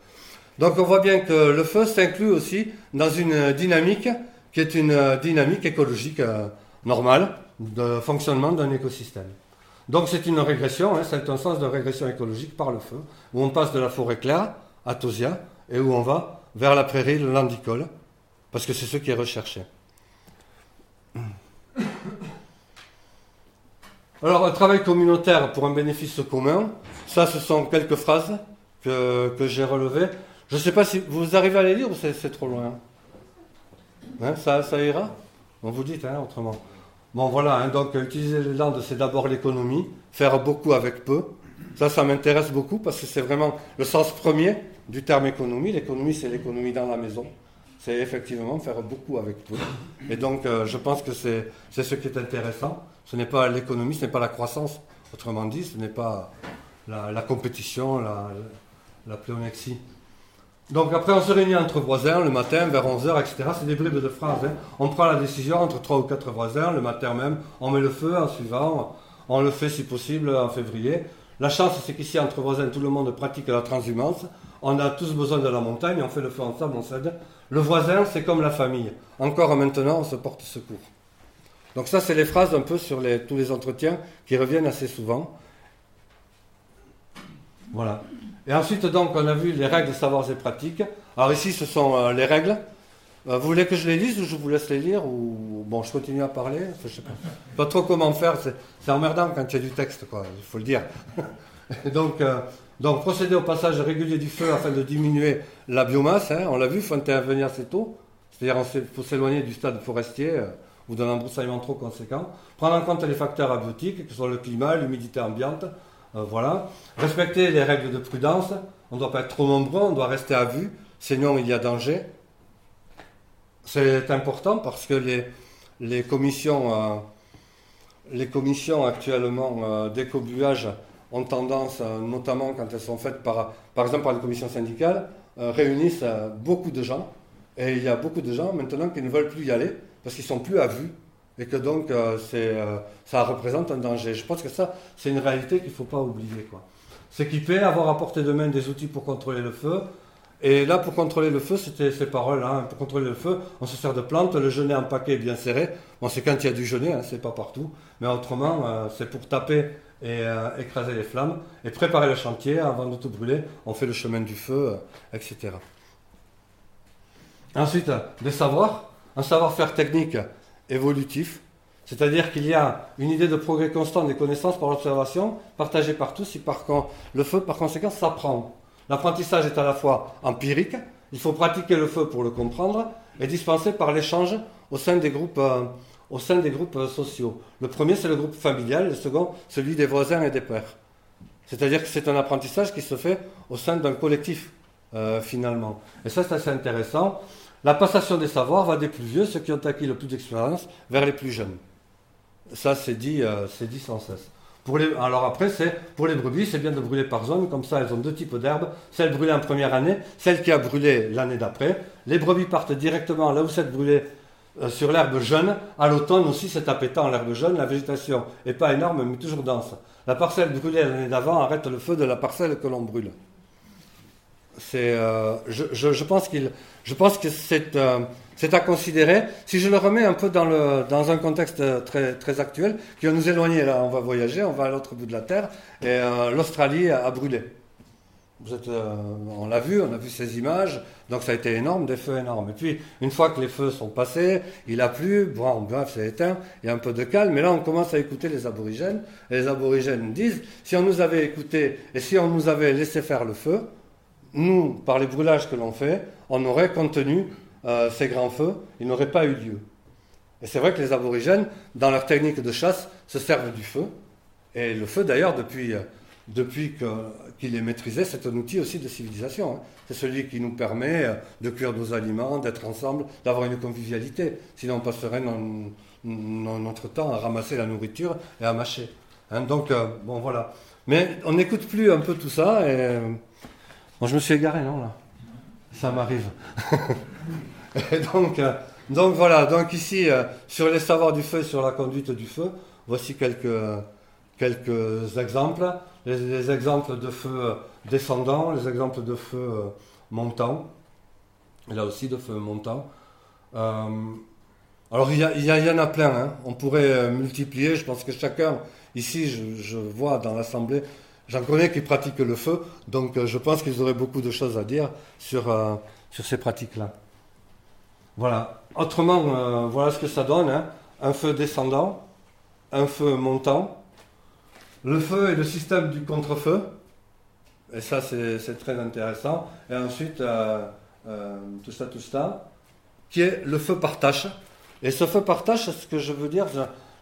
Donc on voit bien que le feu s'inclut aussi dans une dynamique qui est une dynamique écologique euh, normale de fonctionnement d'un écosystème. Donc c'est une régression, hein, c'est un sens de régression écologique par le feu, où on passe de la forêt claire à Tosia et où on va vers la prairie, le landicole, parce que c'est ce qui est recherché. Alors, un travail communautaire pour un bénéfice commun, ça, ce sont quelques phrases que, j'ai relevées. Je ne sais pas si vous arrivez à les lire ou c'est trop loin. Hein, ça, ça ira? On vous dit, hein, autrement. Bon, voilà, hein, donc utiliser les landes, c'est d'abord l'économie, faire beaucoup avec peu. Ça, ça m'intéresse beaucoup parce que c'est vraiment le sens premier du terme économie. L'économie, c'est l'économie dans la maison. C'est effectivement faire beaucoup avec peu. Et donc, euh, je pense que c'est ce qui est intéressant. Ce n'est pas l'économie, ce n'est pas la croissance, autrement dit, ce n'est pas la, compétition, la, la pléonexie. Donc après, on se réunit entre voisins le matin vers 11h, etc. C'est des bribes de phrases. Hein. On prend la décision entre trois ou quatre voisins le matin même. On met le feu en suivant. On le fait si possible en février. La chance, c'est qu'ici, entre voisins, tout le monde pratique la transhumance. On a tous besoin de la montagne, on fait le feu ensemble, on s'aide. Le voisin, c'est comme la famille. Encore maintenant, on se porte secours. Donc ça, c'est les phrases un peu sur tous les entretiens qui reviennent assez souvent. Voilà. Et ensuite, donc, on a vu les règles, savoirs et pratiques. Alors ici, ce sont euh, les règles. Euh, vous voulez que je les lise ou je vous laisse les lire ou bon, je continue à parler. Je sais pas, trop comment faire. C'est emmerdant quand il y a du texte, quoi. Il faut le dire. donc, euh, donc, procéder au passage régulier du feu afin de diminuer la biomasse. Hein, on l'a vu, il faut intervenir assez tôt. C'est-à-dire, il faut s'éloigner du stade forestier ou d'un embroussaillement trop conséquent. Prendre en compte les facteurs abiotiques, que sont le climat, l'humidité ambiante. voilà. Respecter les règles de prudence. On ne doit pas être trop nombreux, on doit rester à vue, sinon il y a danger. C'est important parce que les, commissions, euh, les commissions actuellement euh, d'écobuage ont tendance, euh, notamment quand elles sont faites par, par exemple par les commissions syndicales, réunissent beaucoup de gens. Et il y a beaucoup de gens maintenant qui ne veulent plus y aller parce qu'ils sont plus à vue et que donc ça représente un danger. Je pense que ça, c'est une réalité qu'il ne faut pas oublier. S'équiper, avoir à portée de main des outils pour contrôler le feu, et là, pour contrôler le feu, c'était ces paroles. Hein. Pour contrôler le feu, on se sert de plantes, le genet en paquet bien serré. Bon, c'est quand il y a du genet, hein, c'est pas partout. Mais autrement, euh, c'est pour taper et euh, écraser les flammes et préparer le chantier avant de tout brûler. On fait le chemin du feu, euh, etc. Ensuite, des savoirs, un savoir-faire technique évolutif. C'est-à-dire qu'il y a une idée de progrès constant des connaissances par l'observation, partagée par tous, et par le feu, par conséquent, s'apprend. L'apprentissage est à la fois empirique, il faut pratiquer le feu pour le comprendre, et dispensé par l'échange au sein des groupes, euh, au sein des groupes euh, sociaux. Le premier, c'est le groupe familial, le second, celui des voisins et des pères. C'est-à-dire que c'est un apprentissage qui se fait au sein d'un collectif, euh, finalement. Et ça, c'est assez intéressant. La passation des savoirs va des plus vieux, ceux qui ont acquis le plus d'expérience, vers les plus jeunes. Ça, c'est dit, c'est dit sans cesse alors après, c'est pour les brebis, c'est bien de brûler par zone, comme ça elles ont deux types d'herbes, celle brûlée en première année, celle qui a brûlé l'année d'après. Les brebis partent directement là où c'est brûlé euh, sur l'herbe jeune. À l'automne aussi, c'est appétant l'herbe jeune, la végétation n'est pas énorme mais toujours dense. La parcelle brûlée l'année d'avant arrête le feu de la parcelle que l'on brûle. Euh, je, pense je pense que c'est euh, c'est à considérer. Si je le remets un peu dans, le, dans un contexte très, très actuel, qui va nous éloigner, là, on va voyager, on va à l'autre bout de la Terre, et euh, l'Australie a, brûlé. Euh, on l'a vu, on a vu ces images, donc ça a été énorme, des feux énormes. Et puis, une fois que les feux sont passés, il a plu, bon, bref, c'est éteint, il y a un peu de calme, mais là, on commence à écouter les aborigènes, et les aborigènes disent, si on nous avait écouté, et si on nous avait laissé faire le feu, nous, par les brûlages que l'on fait, on aurait contenu euh, ces grands feux, ils n'auraient pas eu lieu. Et c'est vrai que les aborigènes, dans leur technique de chasse, se servent du feu. Et le feu, d'ailleurs, depuis, euh, depuis qu'il est maîtrisé, c'est un outil aussi de civilisation. Hein. C'est celui qui nous permet euh, de cuire nos aliments, d'être ensemble, d'avoir une convivialité. Sinon, on passerait notre temps à ramasser la nourriture et à mâcher. Hein. donc, bon, voilà. Mais on n'écoute plus un peu tout ça. Et... Bon, je me suis égaré, non, là Ça m'arrive. donc, euh, donc voilà, donc ici, euh, sur les savoirs du feu, sur la conduite du feu, voici quelques, quelques exemples. Les, exemples de feu descendant, les exemples de feu euh, montant. Là aussi, de feu montant. alors, il y, en a plein. Hein. On pourrait multiplier. Je pense que chacun, ici, je, vois dans l'Assemblée, j'en connais qui pratiquent le feu. Donc, je pense qu'ils auraient beaucoup de choses à dire sur, sur ces pratiques-là. Voilà. Autrement, euh, voilà ce que ça donne. Hein. Un feu descendant, un feu montant. Le feu est le système du contre-feu. Et ça, c'est très intéressant. Et ensuite, euh, euh, tout ça, tout ça, qui est le feu par tâche. Et ce feu par tâche, ce que je veux dire,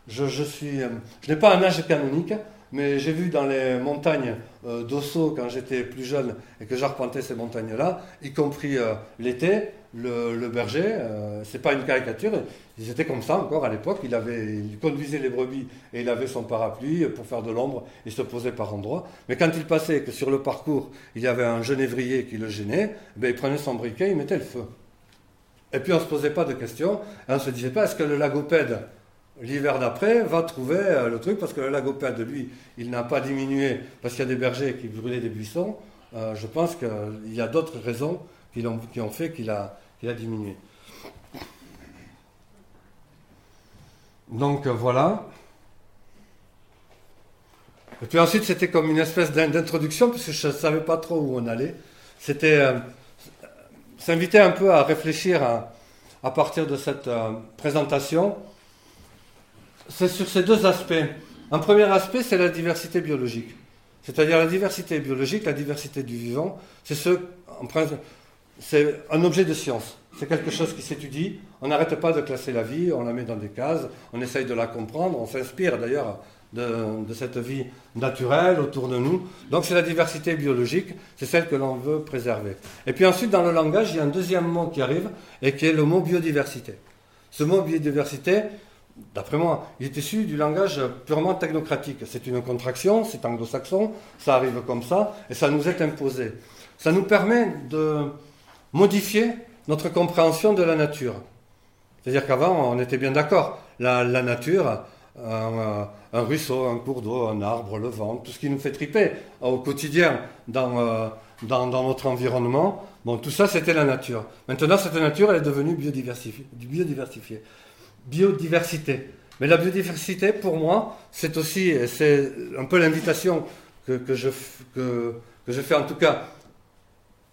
suis, je n'ai pas un âge canonique, mais j'ai vu dans les montagnes d'Osso quand j'étais plus jeune et que j'arpentais ces montagnes-là, y compris l'été, le, berger, euh, c'est pas une caricature, ils étaient comme ça encore à l'époque, il, conduisait les brebis et il avait son parapluie pour faire de l'ombre, il se posait par endroits. Mais quand il passait que sur le parcours, il y avait un genévrier qui le gênait, ben, il prenait son briquet, il mettait le feu. Et puis on ne se posait pas de questions, on ne se disait pas est-ce que le lagopède l'hiver d'après, va trouver euh, le truc, parce que le lagopède, lui, il n'a pas diminué parce qu'il y a des bergers qui brûlaient des buissons. Euh, je pense qu'il y a d'autres raisons qui ont fait qu'il a, qu'il a diminué. Donc voilà. Et puis ensuite, c'était comme une espèce d'introduction, puisque je ne savais pas trop où on allait. C'était euh, s'inviter un peu à réfléchir à, partir de cette euh, présentation. C'est sur ces deux aspects. Un premier aspect, c'est la diversité biologique. C'est-à-dire la diversité biologique, la diversité du vivant, c'est ce, c'est un objet de science. C'est quelque chose qui s'étudie. On n'arrête pas de classer la vie, on la met dans des cases, on essaye de la comprendre, on s'inspire d'ailleurs de, cette vie naturelle autour de nous. Donc c'est la diversité biologique, c'est celle que l'on veut préserver. Et puis ensuite, dans le langage, il y a un deuxième mot qui arrive, et qui est le mot biodiversité. Ce mot biodiversité, d'après moi, il est issu du langage purement technocratique. C'est une contraction, c'est anglo-saxon, ça arrive comme ça, et ça nous est imposé. Ça nous permet de modifier notre compréhension de la nature. C'est-à-dire qu'avant, on était bien d'accord. La, nature, un, ruisseau, un cours d'eau, un arbre, le vent, tout ce qui nous fait triper au quotidien dans, euh, dans, notre environnement, bon, tout ça, c'était la nature. Maintenant, cette nature, elle est devenue biodiversifiée. biodiversifiée. Biodiversité. Mais la biodiversité, pour moi, c'est aussi, c'est un peu l'invitation que, que, je, que, que je fais, en tout cas,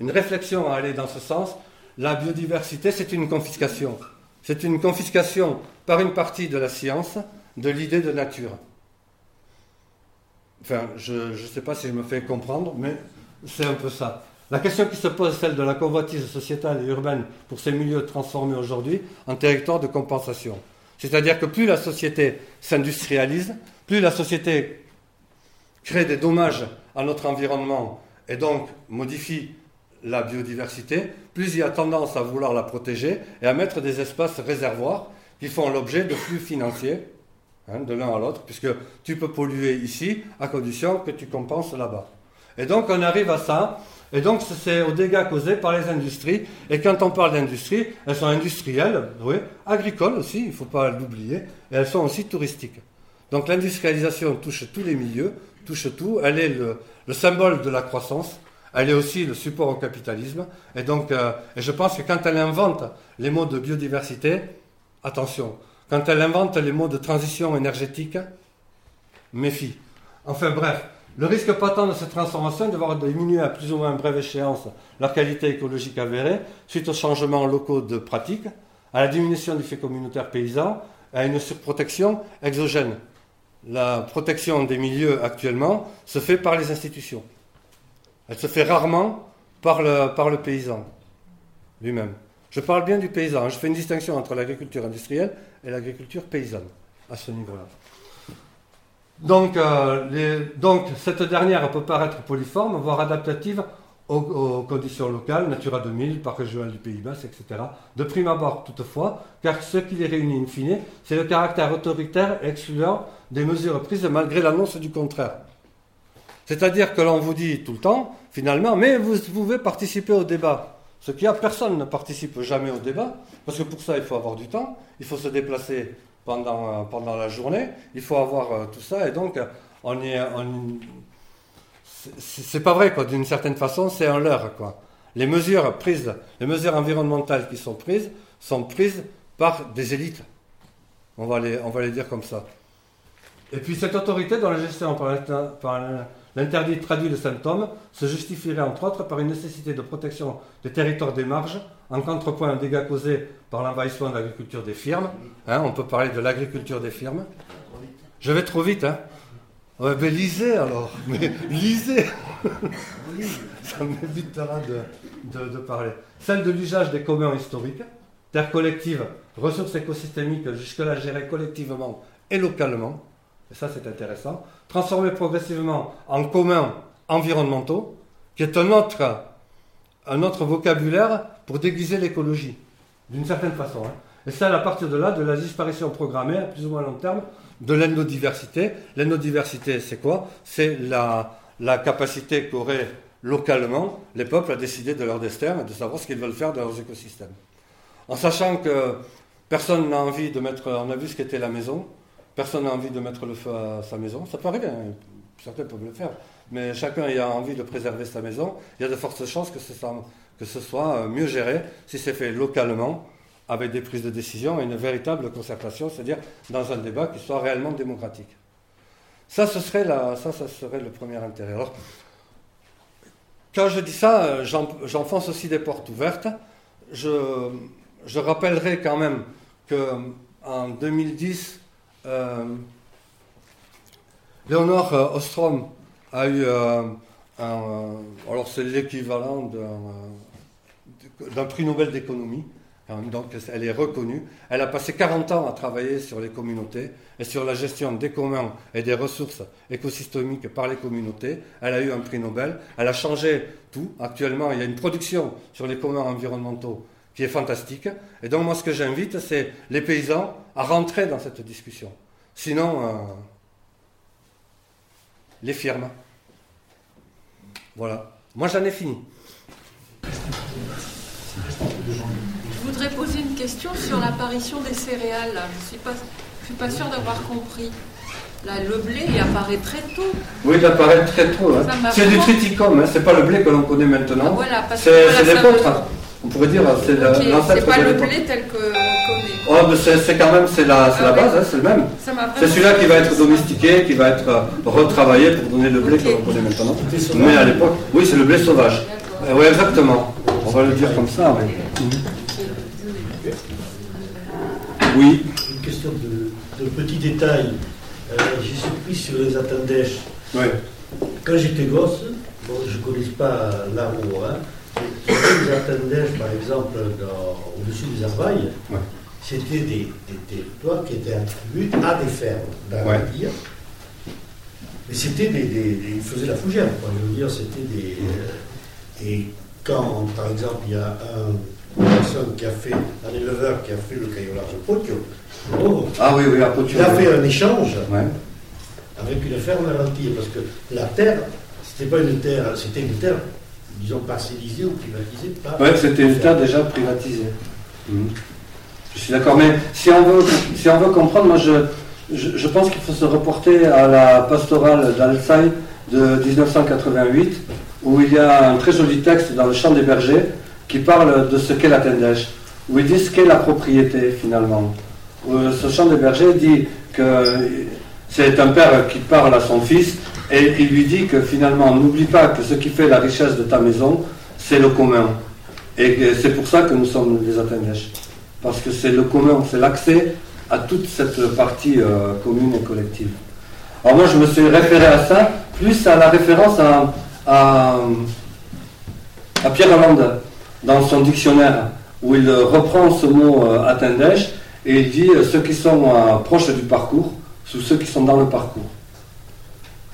une réflexion à aller dans ce sens. La biodiversité, c'est une confiscation. C'est une confiscation par une partie de la science de l'idée de nature. Enfin, je ne sais pas si je me fais comprendre, mais c'est un peu ça. La question qui se pose, celle de la convoitise sociétale et urbaine pour ces milieux transformés aujourd'hui en territoire de compensation. C'est-à-dire que plus la société s'industrialise, plus la société crée des dommages à notre environnement et donc modifie la biodiversité, plus il y a tendance à vouloir la protéger et à mettre des espaces réservoirs qui font l'objet de flux financiers hein, de l'un à l'autre, puisque tu peux polluer ici à condition que tu compenses là-bas. Et donc on arrive à ça, et donc c'est aux dégâts causés par les industries. Et quand on parle d'industrie, elles sont industrielles, oui, agricoles aussi, il ne faut pas l'oublier, et elles sont aussi touristiques. Donc l'industrialisation touche tous les milieux, touche tout, elle est le symbole de la croissance, elle est aussi le support au capitalisme. Et donc, euh, je pense que quand elle invente les mots de biodiversité, attention, quand elle invente les mots de transition énergétique, méfie. Enfin bref, le risque patent de cette transformation est de voir diminuer à plus ou moins brève échéance la qualité écologique avérée suite aux changements locaux de pratiques, à la diminution du fait communautaire paysan, à une surprotection exogène. La protection des milieux actuellement se fait par les institutions. Elle se fait rarement par le, par le paysan lui-même. Je parle bien du paysan. Je fais une distinction entre l'agriculture industrielle et l'agriculture paysanne à ce niveau-là. Donc, euh, donc, cette dernière peut paraître polyforme, voire adaptative aux, conditions locales, Natura 2000, Parc régional du Pays Basque, etc. De prime abord, toutefois, car ce qui les réunit in fine, c'est le caractère autoritaire et excluant des mesures prises malgré l'annonce du contraire. C'est-à-dire que l'on vous dit tout le temps, finalement, mais vous pouvez participer au débat. Ce qui a, personne ne participe jamais au débat, parce que pour ça, il faut avoir du temps, il faut se déplacer pendant, euh, la journée, il faut avoir euh, tout ça, et donc on est. c'est pas vrai, quoi, d'une certaine façon, c'est un leurre, quoi. Les mesures prises, les mesures environnementales qui sont prises, sont prises par des élites. On va les, on va les dire comme ça. Et puis cette autorité dans la gestion par, par L'interdit traduit le symptôme se justifierait entre autres par une nécessité de protection des territoires des marges, en contrepoint aux dégâts causés par l'envahissement de l'agriculture des firmes. Hein, on peut parler de l'agriculture des firmes. Je vais trop vite, hein ouais, lisez alors, mais lisez Ça m'évitera de, de, de, parler. Celle de l'usage des communs historiques, terres collectives, ressources écosystémiques jusque-là gérées collectivement et localement, et ça c'est intéressant, transformer progressivement en communs environnementaux, qui est un autre, vocabulaire pour déguiser l'écologie, d'une certaine façon. Hein. Et ça, à partir de là, de la disparition programmée, à plus ou moins long terme, de l'endodiversité. L'endodiversité, c'est quoi? C'est la, la capacité qu'auraient localement les peuples à décider de leur destin et de savoir ce qu'ils veulent faire dans leurs écosystèmes. En sachant que Personne n'a envie de mettre, on a vu ce qu'était la maison, personne n'a envie de mettre le feu à sa maison. Ça peut arriver, hein. certains peuvent le faire, mais chacun a envie de préserver sa maison. Il y a de fortes chances que ce soit, euh, mieux géré si c'est fait localement, avec des prises de décision et une véritable concertation, c'est-à-dire dans un débat qui soit réellement démocratique. Ça, ce serait, ça, serait le premier intérêt. Alors, quand je dis ça, euh, j'enfonce aussi des portes ouvertes. Je, je rappellerai quand même qu'en 2010, euh, Léonore euh, Ostrom a eu euh, un, alors c'est l'équivalent d'un prix Nobel d'économie. Donc elle est reconnue. Elle a passé 40 ans à travailler sur les communautés et sur la gestion des communs et des ressources écosystémiques par les communautés. Elle a eu un prix Nobel. Elle a changé tout. Actuellement, il y a une production sur les communs environnementaux qui est fantastique. Et donc moi, ce que j'invite, c'est les paysans à rentrer dans cette discussion. Sinon, euh, les firmes. Voilà. Moi, j'en ai fini. Je voudrais poser une question sur l'apparition des céréales. Je ne suis, pas, suis pas sûre d'avoir compris. Là, le blé, il apparaît très tôt. Oui, il apparaît très tôt. Hein. C'est du triticum, hein. c'est pas le blé que l'on connaît maintenant. Ah, voilà, c'est des potres. On pourrait dire, c'est l'ancêtre C'est pas le blé tel que connaît. Oh, c'est quand même, c'est la, ah la base, hein, c'est le même. C'est celui-là qui va être domestiqué, qui va être euh, retravaillé pour donner le blé que l'on connaît maintenant. Mais à l'époque, oui, c'est le blé sauvage. Euh, oui, exactement. On va le dire comme ça, oui. Oui. Une question de, de petit détail. Euh, J'ai surpris sur les attendèches. Oui. Quand j'étais gosse, bon, je ne connais pas l'arbre, hein, les attendèches, par exemple, au-dessus des Arbailles, c'était des, territoires qui étaient attribués à des fermes, dans ouais. dire. Mais c'était des, des, Ils faisaient la fougère, quoi. Je veux dire, c'était des. Euh, et quand, par exemple, il y a un, une personne qui a fait, un éleveur qui a fait le caillolage de Potio, oh, ah oui, oui, à il a fait un échange avec une ferme à parce que la terre, c'était pas une terre, c'était une terre disons, parcellisé ou privatisé Oui, c'était terre déjà privatisée. Mhm. Je suis d'accord, mais si on veut, si on veut comprendre, moi je, je, pense qu'il faut se reporter à la pastorale d'Alsaï de 1988, où il y a un très joli texte dans le Chant des bergers qui parle de ce qu'est la tendèche, où il dit ce qu'est la propriété finalement. ce Chant des bergers dit que c'est un père qui parle à son fils et il lui dit que finalement, n'oublie pas que ce qui fait la richesse de ta maison, c'est le commun. Et c'est pour ça que nous sommes les Athénèches. Parce que c'est le commun, c'est l'accès à toute cette partie euh, commune et collective. Alors moi, je me suis référé à ça, plus à la référence à, Pierre Hollande, dans son dictionnaire, où il reprend ce mot euh, et il dit euh, ceux qui sont euh, proches du parcours, sous ceux qui sont dans le parcours.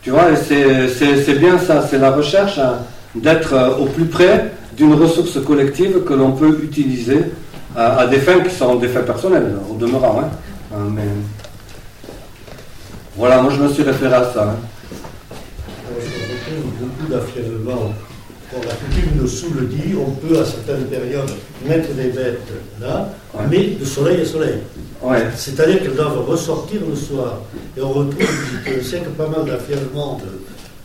Tu vois, c'est bien ça, c'est la recherche hein, d'être euh, au plus près d'une ressource collective que l'on peut utiliser à, des fins qui sont des fins personnelles, au demeurant. Hein. Euh, mais... Voilà, moi je me suis référé à ça. Hein. beaucoup d'affirmements la coutume nous sous le dit, on peut à certaines périodes mettre des bêtes là, mais de soleil à soleil. C'est-à-dire qu'elles doivent ressortir le soir. Et on retrouve c'est que pas mal d'affirmements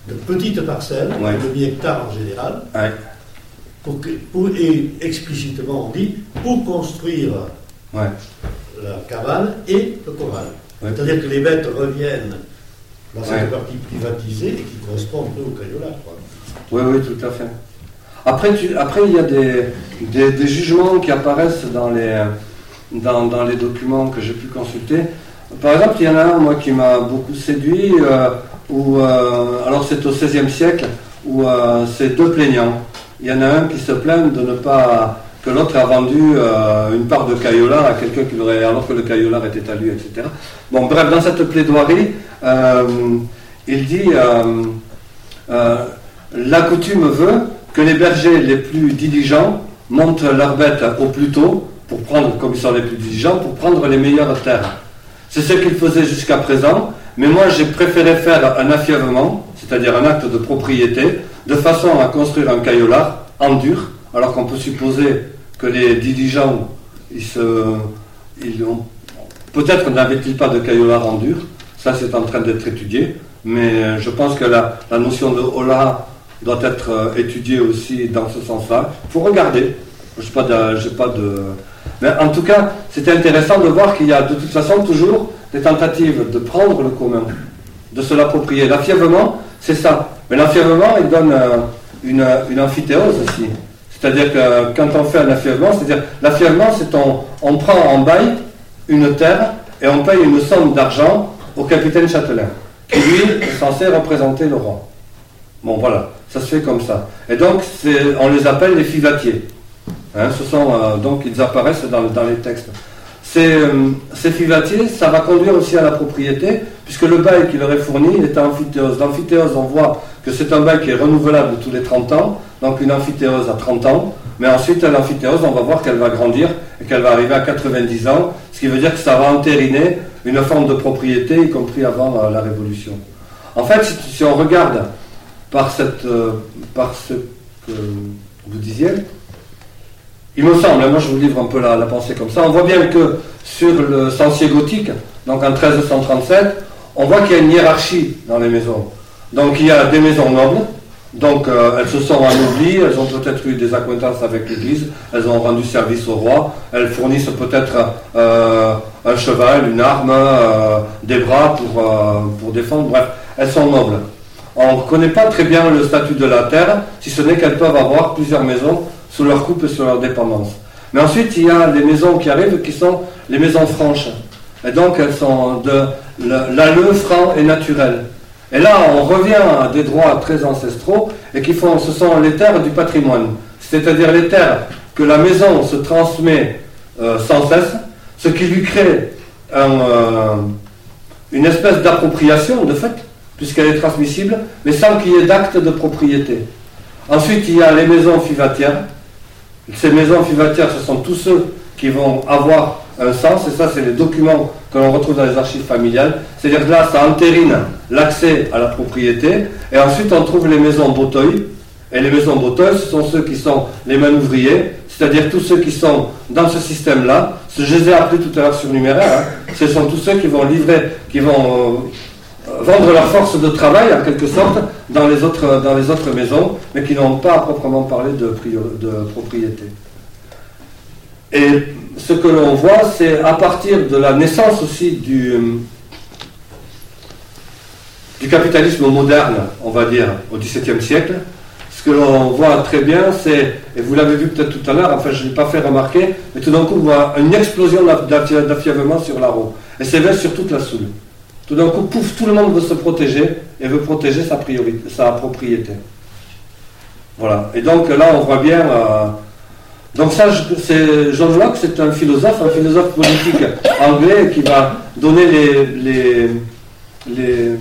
de, petites parcelles, de demi-hectares en général, pour et explicitement on dit pour construire la cabane et le corral. C'est-à-dire que les bêtes reviennent dans cette partie privatisée et qui correspond un peu au caillolage. Oui, oui, tout à fait. Après, après il y a des, des, jugements qui apparaissent dans les, dans, les documents que j'ai pu consulter. Par exemple, il y en a un, moi, qui m'a beaucoup séduit, euh, euh, alors c'est au XVIe siècle, où euh, c'est deux plaignants. Il y en a un qui se plaint de ne pas que l'autre a vendu une part de caillolard à quelqu'un qui l'aurait, alors que le caillolard était à lui, etc. Bon, bref, dans cette plaidoirie, il dit la coutume veut que les bergers les plus diligents montent leurs bêtes au plus tôt, pour prendre, comme ils sont les plus diligents, pour prendre les meilleures terres. C'est ce qu'ils faisaient jusqu'à présent, mais moi j'ai préféré faire un affièvement, c'est-à-dire un acte de propriété, de façon à construire un caillolard en dur, alors qu'on peut supposer que les diligents ils se, peut-être n'avait-il pas de cailloux en dur, ça c'est en train d'être étudié, mais je pense que la, notion de Ola doit être euh, étudiée aussi dans ce sens-là. Il faut regarder. Je pas pas de. Mais en tout cas, c'était intéressant de voir qu'il y a de toute façon toujours des tentatives de prendre le commun, de se l'approprier. L'affièvement, c'est ça. Mais l'affièvement, il donne euh, une, une amphithéose aussi. C'est-à-dire que quand on fait un affièvement, c'est-à-dire l'affièvement, c'est on, on prend en bail une terre et on paye une somme d'argent au capitaine Châtelain, qui lui est censé représenter le roi. Bon voilà, ça se fait comme ça. Et donc on les appelle les fivatiers. Hein, ce sont, euh, donc ils apparaissent dans, les textes. Euh, ces, fivatiers, ça va conduire aussi à la propriété, puisque le bail qui leur est fourni est amphithéose. L'amphithéose, on voit que c'est un bail qui est renouvelable tous les 30 ans, donc une amphithéose à 30 ans, mais ensuite l'amphithéose, on va voir qu'elle va grandir et qu'elle va arriver à 90 ans, ce qui veut dire que ça va entériner une forme de propriété, y compris avant euh, la Révolution. En fait, si, on regarde par, cette, par ce que vous disiez, il me semble, moi je vous livre un peu la, pensée comme ça, on voit bien que sur le censier gothique, donc en 1337, on voit qu'il y a une hiérarchie dans les maisons. Donc il y a des maisons nobles, donc euh, elles se sont anoblis, elles ont peut-être eu des acquaintances avec l'Église, elles ont rendu service au roi, elles fournissent peut-être euh, un cheval, une arme, euh, des bras pour, pour défendre, bref, elles sont nobles. On ne connaît pas très bien le statut de la terre, si ce n'est qu'elles peuvent avoir plusieurs maisons sous leur coupe et sous leur dépendance. Mais ensuite, il y a les maisons qui arrivent qui sont les maisons franches. Et donc, elles sont de l'alleu franc et naturel. Et là, on revient à des droits très ancestraux et qui font, ce sont les terres du patrimoine. C'est-à-dire les terres que la maison se transmet euh, sans cesse, ce qui lui crée euh, une espèce d'appropriation, de fait, puisqu'elle est transmissible, mais sans qu'il y ait d'acte de propriété. Ensuite, il y a les maisons fivatières, ces maisons fivatières, ce sont tous ceux qui vont avoir un sens, et ça, c'est les documents que l'on retrouve dans les archives familiales. C'est-à-dire que là, ça entérine l'accès à la propriété, et ensuite, on trouve les maisons Boteuil. Et les maisons Boteuil, ce sont ceux qui sont les manouvriers, c'est-à-dire tous ceux qui sont dans ce système-là. Ce que je les ai appelés tout à l'heure surnuméraires, hein, ce sont tous ceux qui vont livrer, qui vont euh, vendre leur force de travail, en quelque sorte, dans les autres, maisons, mais qui n'ont pas à proprement parler de, propriété. Et ce que l'on voit, c'est à partir de la naissance aussi du, du capitalisme moderne, on va dire, au XVIIe siècle, ce que l'on voit très bien, c'est, et vous l'avez vu peut-être tout à l'heure, enfin je ne l'ai pas fait remarquer, mais tout d'un coup, on voit une explosion d'affièvement sur la roue. Et c'est vrai sur toute la Soule. Tout d'un coup, tout le monde veut se protéger et veut protéger sa, propriété. Voilà. Et donc là, on voit bien. Euh, donc ça, c'est John Locke, c'est un philosophe, un philosophe politique anglais qui va donner les, les,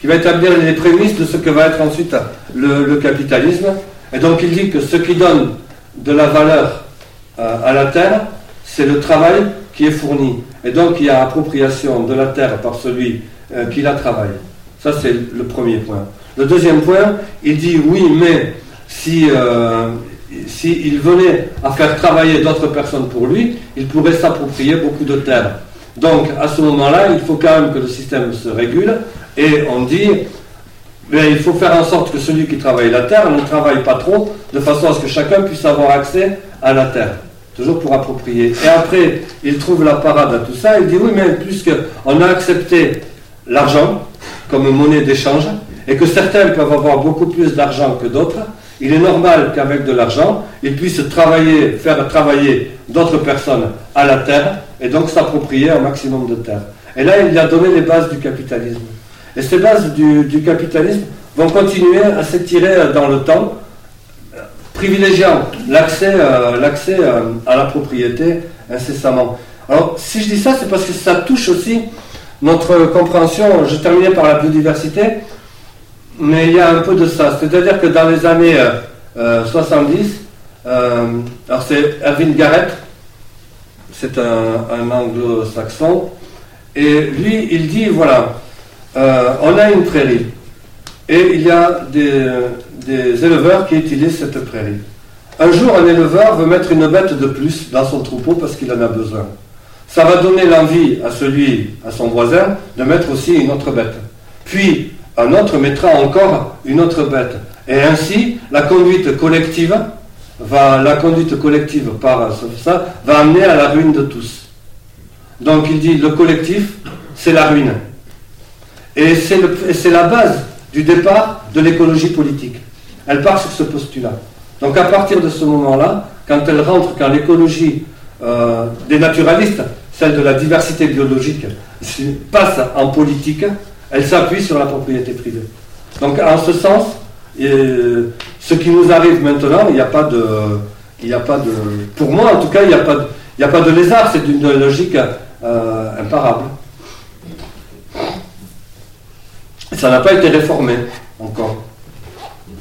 qui va établir les prémices de ce que va être ensuite le, capitalisme. Et donc il dit que ce qui donne de la valeur euh, à la terre, c'est le travail qui est fourni. Et donc il y a appropriation de la terre par celui euh, qui la travaille. Ça c'est le premier point. Le deuxième point, il dit oui, mais si, euh, si il venait à faire travailler d'autres personnes pour lui, il pourrait s'approprier beaucoup de terre. Donc à ce moment-là, il faut quand même que le système se régule et on dit mais il faut faire en sorte que celui qui travaille la terre ne travaille pas trop, de façon à ce que chacun puisse avoir accès à la terre toujours pour approprier. Et après, il trouve la parade à tout ça, il dit oui, mais puisqu'on a accepté l'argent comme monnaie d'échange, et que certains peuvent avoir beaucoup plus d'argent que d'autres, il est normal qu'avec de l'argent, ils puissent travailler, faire travailler d'autres personnes à la terre, et donc s'approprier un maximum de terre. Et là, il a donné les bases du capitalisme. Et ces bases du, du capitalisme vont continuer à s'étirer dans le temps, privilégiant l'accès euh, euh, à la propriété incessamment. Alors, si je dis ça, c'est parce que ça touche aussi notre compréhension. Je terminais par la biodiversité, mais il y a un peu de ça. C'est-à-dire que dans les années 70, euh, alors c'est Erwin Garrett, c'est un, anglo-saxon, et lui, il dit voilà, on a une prairie, et il y a des, des éleveurs qui utilisent cette prairie. Un jour, un éleveur veut mettre une bête de plus dans son troupeau parce qu'il en a besoin. ça va donner l'envie à celui, à son voisin, de mettre aussi une autre bête. Puis, un autre mettra encore une autre bête. Et ainsi, la conduite collective va, la conduite collective par ça, va amener à la ruine de tous. Donc il dit, le collectif, c'est la ruine. Et c'est la base du départ de l'écologie politique. Elle part sur ce postulat. Donc à partir de ce moment-là, quand elle rentre, quand l'écologie euh, des naturalistes, celle de la diversité biologique, passe en politique, elle s'appuie sur la propriété privée. Donc en ce sens, ce qui nous arrive maintenant, il n'y a pas de, il a pas de, pour moi en tout cas, il n'y a pas de, a pas de lézard, c'est une logique euh, imparable. ça n'a pas été réformé encore.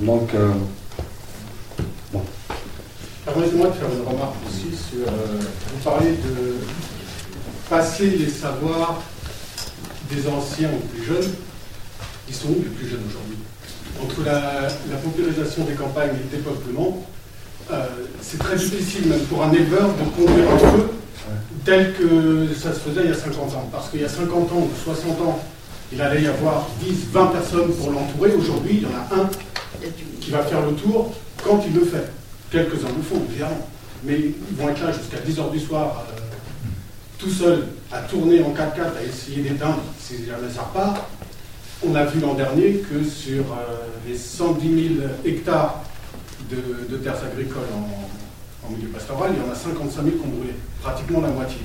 Donc, euh, bon. Permettez-moi de faire une remarque aussi sur. Euh, vous parlez de passer les savoirs des anciens aux plus jeunes. Ils sont où les plus jeunes aujourd'hui? Entre la, la, popularisation des campagnes et le dépeuplement, euh, c'est très difficile, même pour un éleveur, de conduire un feu tel que ça se faisait il y a 50 ans. Parce qu'il y a 50 ans ou 60 ans, il allait y avoir 10, 20 personnes pour l'entourer. Aujourd'hui, il y en a un qui va faire le tour quand il le fait. Quelques-uns le font, évidemment. Mais ils vont être là jusqu'à 10h du soir, euh, tout seul, à tourner en 4x4, à essayer d'éteindre si jamais ça repart. On a vu l'an dernier que sur euh, les 110 000 hectares de, terres agricoles en, milieu pastoral, il y en a 55 000 qui ont brûlé, pratiquement la moitié.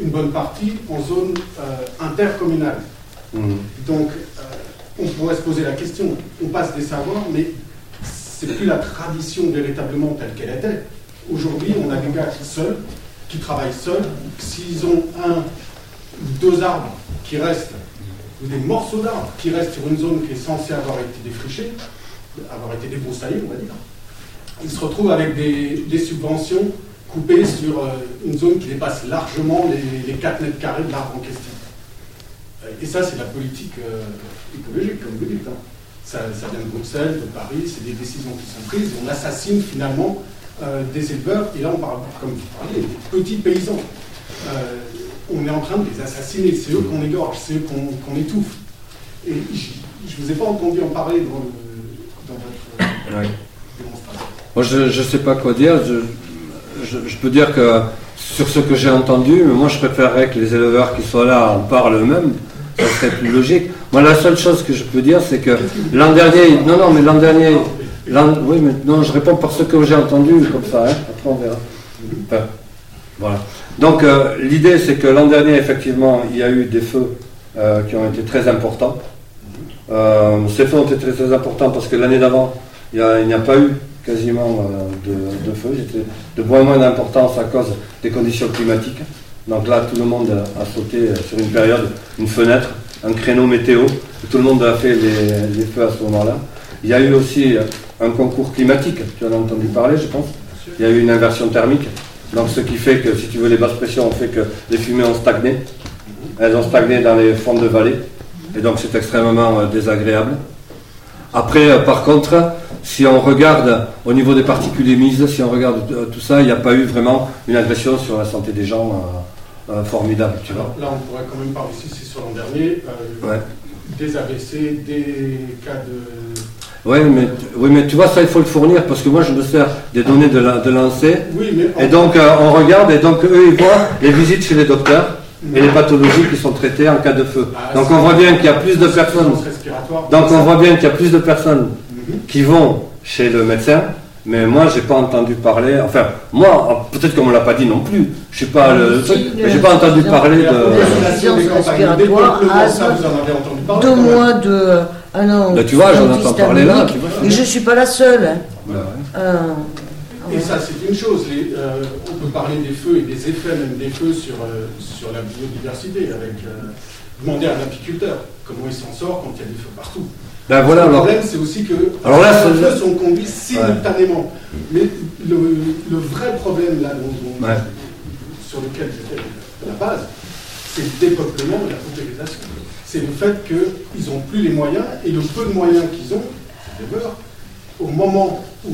Une bonne partie en zone euh, intercommunale. Mmh. Donc, on pourrait se poser la question, on passe des savoirs, mais c'est plus la tradition véritablement telle qu'elle était. Aujourd'hui, on a des gars seuls, qui travaillent seuls. S'ils ont un ou deux arbres qui restent, ou des morceaux d'arbres qui restent sur une zone qui est censée avoir été défrichée, avoir été débroussaillée, on va dire, ils se retrouvent avec des, subventions coupées sur euh, une zone qui dépasse largement les, les 4 mètres carrés de l'arbre en question. Et ça, c'est la politique euh, écologique, comme vous dites. Hein. Ça, vient de Bruxelles, de Paris, c'est des décisions qui sont prises. On assassine finalement euh, des éleveurs, et là on parle, comme vous parliez, des petits paysans. Euh, on est en train de les assassiner, c'est eux qu'on égorge, c'est eux qu'on étouffe. Et je ne vous ai pas entendu en parler dans, votre démonstration. Moi, je ne sais pas quoi dire. Je, je, peux dire que sur ce que j'ai entendu, mais moi je préférerais que les éleveurs qui soient là en parlent eux-mêmes ça serait plus logique. Moi, la seule chose que je peux dire, c'est que l'an dernier, non, non, mais l'an dernier, oui, mais non, je réponds par ce que j'ai entendu, comme ça, hein. après on verra. voilà. Donc, euh, l'idée, c'est que l'an dernier, effectivement, il y a eu des feux euh, qui ont été très importants. Euh, ces feux ont été très, importants parce que l'année d'avant, il n'y a, pas eu quasiment de, de feux. De moins en moins d'importance à cause des conditions climatiques. Donc là, tout le monde a sauté sur une période, une fenêtre, un créneau météo. tout le monde a fait les, feux à ce moment-là. Il y a eu aussi un concours climatique, tu en as entendu parler, je pense. Il y a eu une inversion thermique. Donc ce qui fait que, si tu veux, les basses pressions ont fait que les fumées ont stagné. Elles ont stagné dans les fonds de vallée. Et donc c'est extrêmement euh, désagréable. Après, euh, par contre, si on regarde au niveau des particules émises, si on regarde euh, tout ça, il n'y a pas eu vraiment une agression sur la santé des gens. Euh, formidable, tu vois. Là, on pourrait quand même parler aussi, c'est sur l'an dernier, euh, des AVC, des cas de... Oui mais, oui, mais tu vois, ça, il faut le fournir, parce que moi, je me sers des données de, la, de l'ANSEE, et donc euh, on regarde, et donc eux, ils voient les visites chez les docteurs, et les pathologies qui sont traitées en cas de feu. Ah, donc on voit bien qu'il y a plus de personnes. Donc on voit bien qu'il y a plus de personnes qui vont chez le médecin mais moi, j'ai pas entendu parler. Enfin, moi, peut-être qu'on me l'a pas dit non plus. Je sais pas le truc, mais j'ai pas entendu parler de. deux mois de un an. Là, tu vois, j'en entends parler là. Et je suis pas la seule. Hein. Bah euh, et ça, c'est une chose. Euh, on peut parler des feux et des effets même des feux sur, euh, sur la biodiversité. Avec demander à un apiculteur comment il s'en sort quand il y a des feux partout. Ben voilà, le problème, c'est aussi que alors là, les feux sont conduits simultanément. Mais le, le, vrai problème là, sur lequel j'étais la base, c'est le dépeuplement et la paupérisation. C'est le fait qu'ils n'ont plus les moyens, et le peu de moyens qu'ils ont, au moment où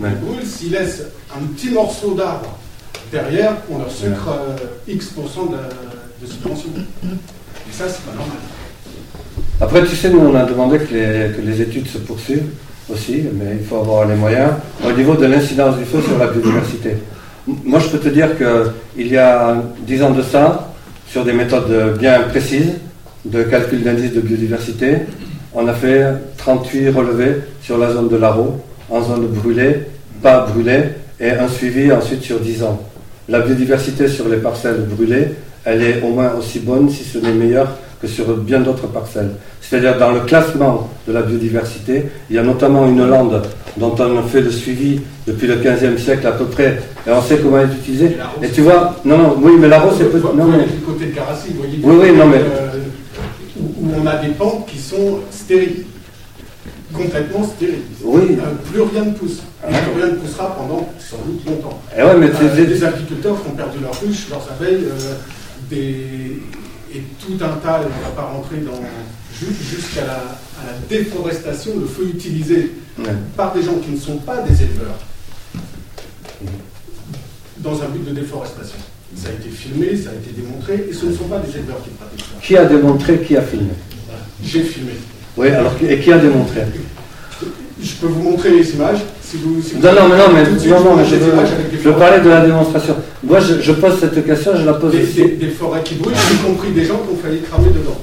ils brûlent, s'ils laissent un petit morceau d'arbre derrière, on leur sucre X% de, de subvention. Et ça, c'est pas normal. Après, tu sais, nous, on a demandé que les, que les études se poursuivent aussi, mais il faut avoir les moyens. Au niveau de l'incidence du feu sur la biodiversité, moi, je peux te dire qu'il y a 10 ans de ça, sur des méthodes bien précises de calcul d'indice de biodiversité, on a fait 38 relevés sur la zone de l'Aro, en zone brûlée, pas brûlée, et un suivi ensuite sur 10 ans. La biodiversité sur les parcelles brûlées, elle est au moins aussi bonne, si ce n'est meilleure, que sur bien d'autres parcelles. C'est-à-dire dans le classement de la biodiversité, il y a notamment une lande dont on fait le suivi depuis le 15e siècle à peu près, et on sait comment elle est utilisée. Et, tu vois, non, non, oui, mais la rose, c'est peut-être. Non, mais... côté de Garassi, vous voyez. Oui, oui, non, mais. Euh, où on a des pentes qui sont stériles, complètement stériles. Oui. Euh, plus rien ne pousse. Et plus rien ne poussera pendant sans doute longtemps. Et eh ouais, mais euh, des agriculteurs qui ont perdu leurs ruches, leurs abeilles, des et tout un tas, on ne va pas rentrer dans jusqu'à la, déforestation, le feu utilisé par des gens qui ne sont pas des éleveurs dans un but de déforestation. Ça a été filmé, ça a été démontré, et ce ne sont pas des éleveurs qui pratiquent ça. Qui a démontré, qui a filmé? J'ai filmé. Oui, alors et qui a démontré? Je peux vous montrer les images. Si vous, non, non, mais non, mais, non, non, mais je, veux, je parlais de la démonstration. Moi, je, pose cette question, je la pose des, des, des, forêts qui brûlent, y compris des gens qui ont failli cramer dedans.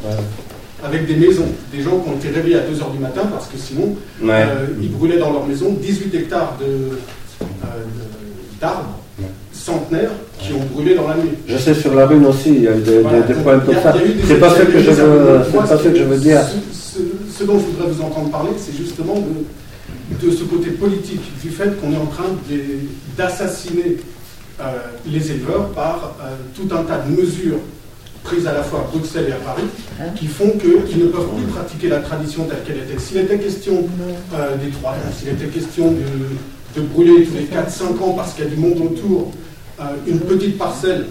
Avec des maisons, des gens qui ont été réveillés à 2h du matin parce que sinon, euh, ils brûlaient dans leur maison 18 hectares euh, d'arbres centenaires qui ont brûlé dans la nuit. Je sais, sur la rune aussi, il y a eu des, problèmes comme ça. C'est pas ce que je veux, pas ce que je veux dire. Ce, dont je voudrais vous entendre parler, c'est justement de, de, ce côté politique, du fait qu'on est en train d'assassiner euh, les éleveurs par euh, tout un tas de mesures prises à la fois à Bruxelles et à Paris, hein qui font qu'ils ne peuvent plus pratiquer la tradition telle qu'elle était. S'il était question euh, des trois s'il était question de, de brûler tous les 4-5 ans parce qu'il y a du monde autour, une petite parcelle,